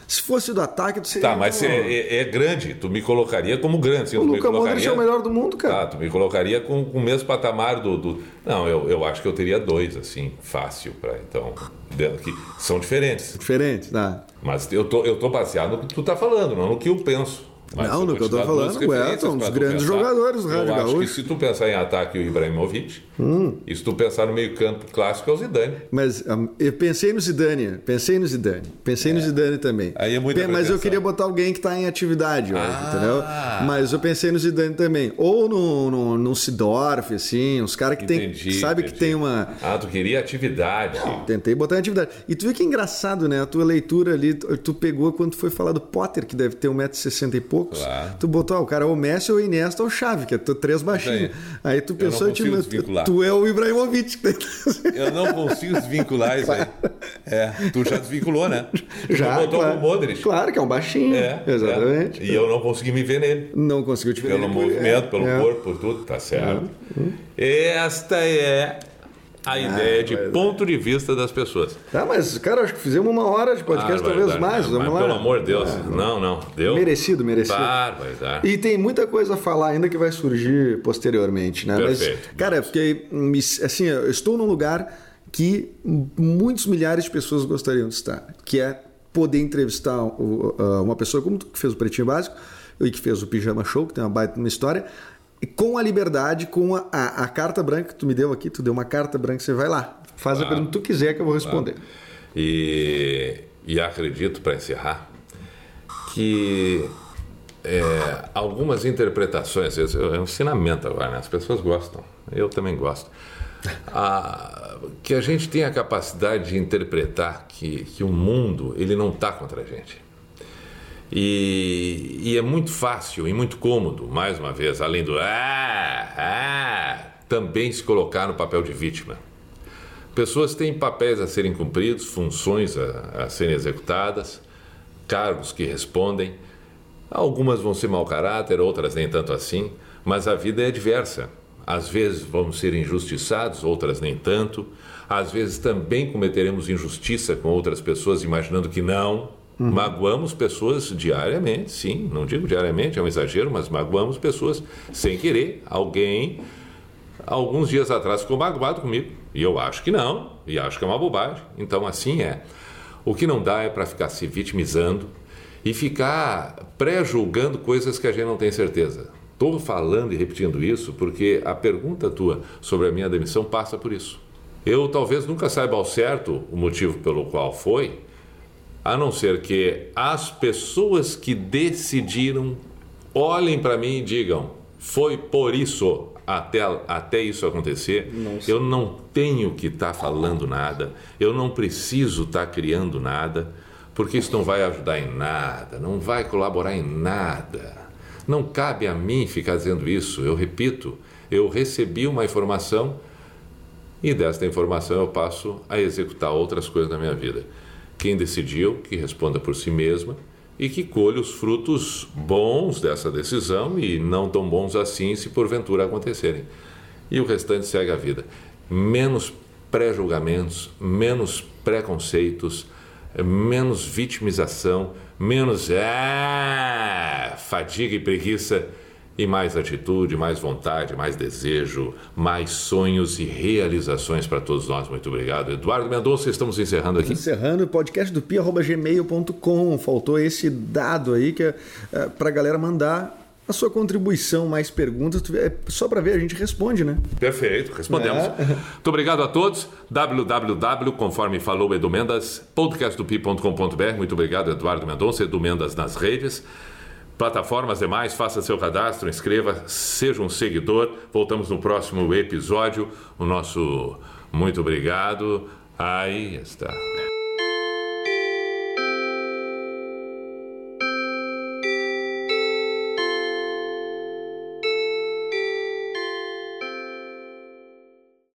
Se fosse do ataque, tu seria. Tá, mas é, é- é grande, tu me colocaria como grande. Sim, O me Luka Modric colocaria... é o melhor do mundo, cara. Tá, tu me colocaria com, com o mesmo patamar do. do- Não, eu, eu acho que eu teria dois, assim, fácil para Então, que são diferentes. Diferente, tá? Mas eu tô, eu tô baseado no que tu tá falando, não no que eu penso. Mas Não, no que eu tô falando, o Elton, referências um dos grandes pensar. jogadores do Rádio Eu acho que Gaúcho. se tu pensar em ataque o Ibrahimovic, Hum. e se tu pensar no meio campo clássico é o Zidane. Mas um, eu pensei no Zidane, pensei no Zidane, pensei no Zidane também. Aí é muita Pe- Mas eu queria botar alguém que está em atividade hoje, Ah. entendeu? Mas eu pensei no Zidane também. Ou no, no, no Sidorf, assim, uns caras que tem, Entendi. sabe que entendi. tem uma... Ah, tu queria atividade. Tentei botar em atividade. E tu vê que é engraçado, né? A tua leitura ali, tu pegou quando foi falar do Potter, que deve ter 1,60m e poucos. Claro. Tu botou, ah, o cara é o Messi, ou o Iniesta, ou o Xavi, que é tu, três baixinhos. Aí tu não pensou, tipo, desvincular. tu é o Ibrahimovic. Eu não consigo desvincular isso aí. É, tu já desvinculou, né? Tu Já, botou claro. o Modric. Claro, que é um baixinho. É, Exatamente. é. E eu não consegui me ver nele. Não conseguiu te ver. Pelo ele, movimento, é, pelo é. corpo, por tudo, tá certo. Esta é a ideia de é. ponto de vista das pessoas. Tá, mas, cara, acho que fizemos uma hora de podcast, talvez mais. Mas, lá. Pelo amor de Deus. Não, não. Deu? Merecido, merecido. Barbaridade. E tem muita coisa a falar ainda que vai surgir posteriormente, né? Perfeito. Mas, cara, porque assim, eu estou num lugar que muitos milhares de pessoas gostariam de estar, que é poder entrevistar uma pessoa como tu, que fez o Pretinho Básico e que fez o Pijama Show, que tem uma baita uma história, com a liberdade, com a, a- a carta branca que tu me deu aqui, tu deu uma carta branca, você vai lá, faz a Claro. pergunta que tu quiser que eu vou responder. E, e acredito, para encerrar, que é, algumas interpretações, é um ensinamento agora, né? as pessoas gostam, eu também gosto. A, que a gente tem a capacidade de interpretar que, que o mundo ele não está contra a gente. E, e, é muito fácil e muito cômodo, mais uma vez, além do ah, ah, também se colocar no papel de vítima. Pessoas têm papéis a serem cumpridos, funções a, a serem executadas, cargos que respondem. Algumas vão ser mau caráter, outras nem tanto assim, mas a vida é diversa. Às vezes vamos ser injustiçados, outras nem tanto. Às vezes também cometeremos injustiça com outras pessoas, imaginando que não. Uhum. Magoamos pessoas diariamente, sim, não digo diariamente, é um exagero, mas magoamos pessoas sem querer. Alguém, alguns dias atrás, ficou magoado comigo. E eu acho que não, e acho que é uma bobagem. Então, assim é. O que não dá é para ficar se vitimizando e ficar pré-julgando coisas que a gente não tem certeza. Estou falando e repetindo isso porque a pergunta tua sobre a minha demissão passa por isso. Eu talvez nunca saiba ao certo o motivo pelo qual foi, a não ser que as pessoas que decidiram olhem para mim e digam: foi por isso até, até isso acontecer, Nossa. eu não tenho que estar tá falando nada, eu não preciso estar tá criando nada, porque isso não vai ajudar em nada, não vai colaborar em nada. Não cabe a mim ficar dizendo isso. Eu repito, eu recebi uma informação e desta informação eu passo a executar outras coisas na minha vida. Quem decidiu, que responda por si mesma e que colhe os frutos bons dessa decisão e não tão bons assim se porventura acontecerem. E o restante segue a vida. Menos pré-julgamentos, menos preconceitos, menos vitimização, menos ah, fadiga e preguiça e mais atitude, mais vontade, mais desejo, mais sonhos e realizações para todos nós. Muito obrigado. Eduardo Mendonça, estamos encerrando aqui. Encerrando o podcast do pia.gmail.com. Faltou esse dado aí que é, é para a galera mandar a sua contribuição, mais perguntas, é só para ver, a gente responde, né? Perfeito, respondemos. É. Muito obrigado a todos. www, conforme falou Edu Mendas, podcastdopi.com.br. Muito obrigado, Eduardo Mendonça, Edu Mendas nas redes. Plataformas demais, faça seu cadastro, inscreva, seja um seguidor. Voltamos no próximo episódio. O nosso muito obrigado. Aí está.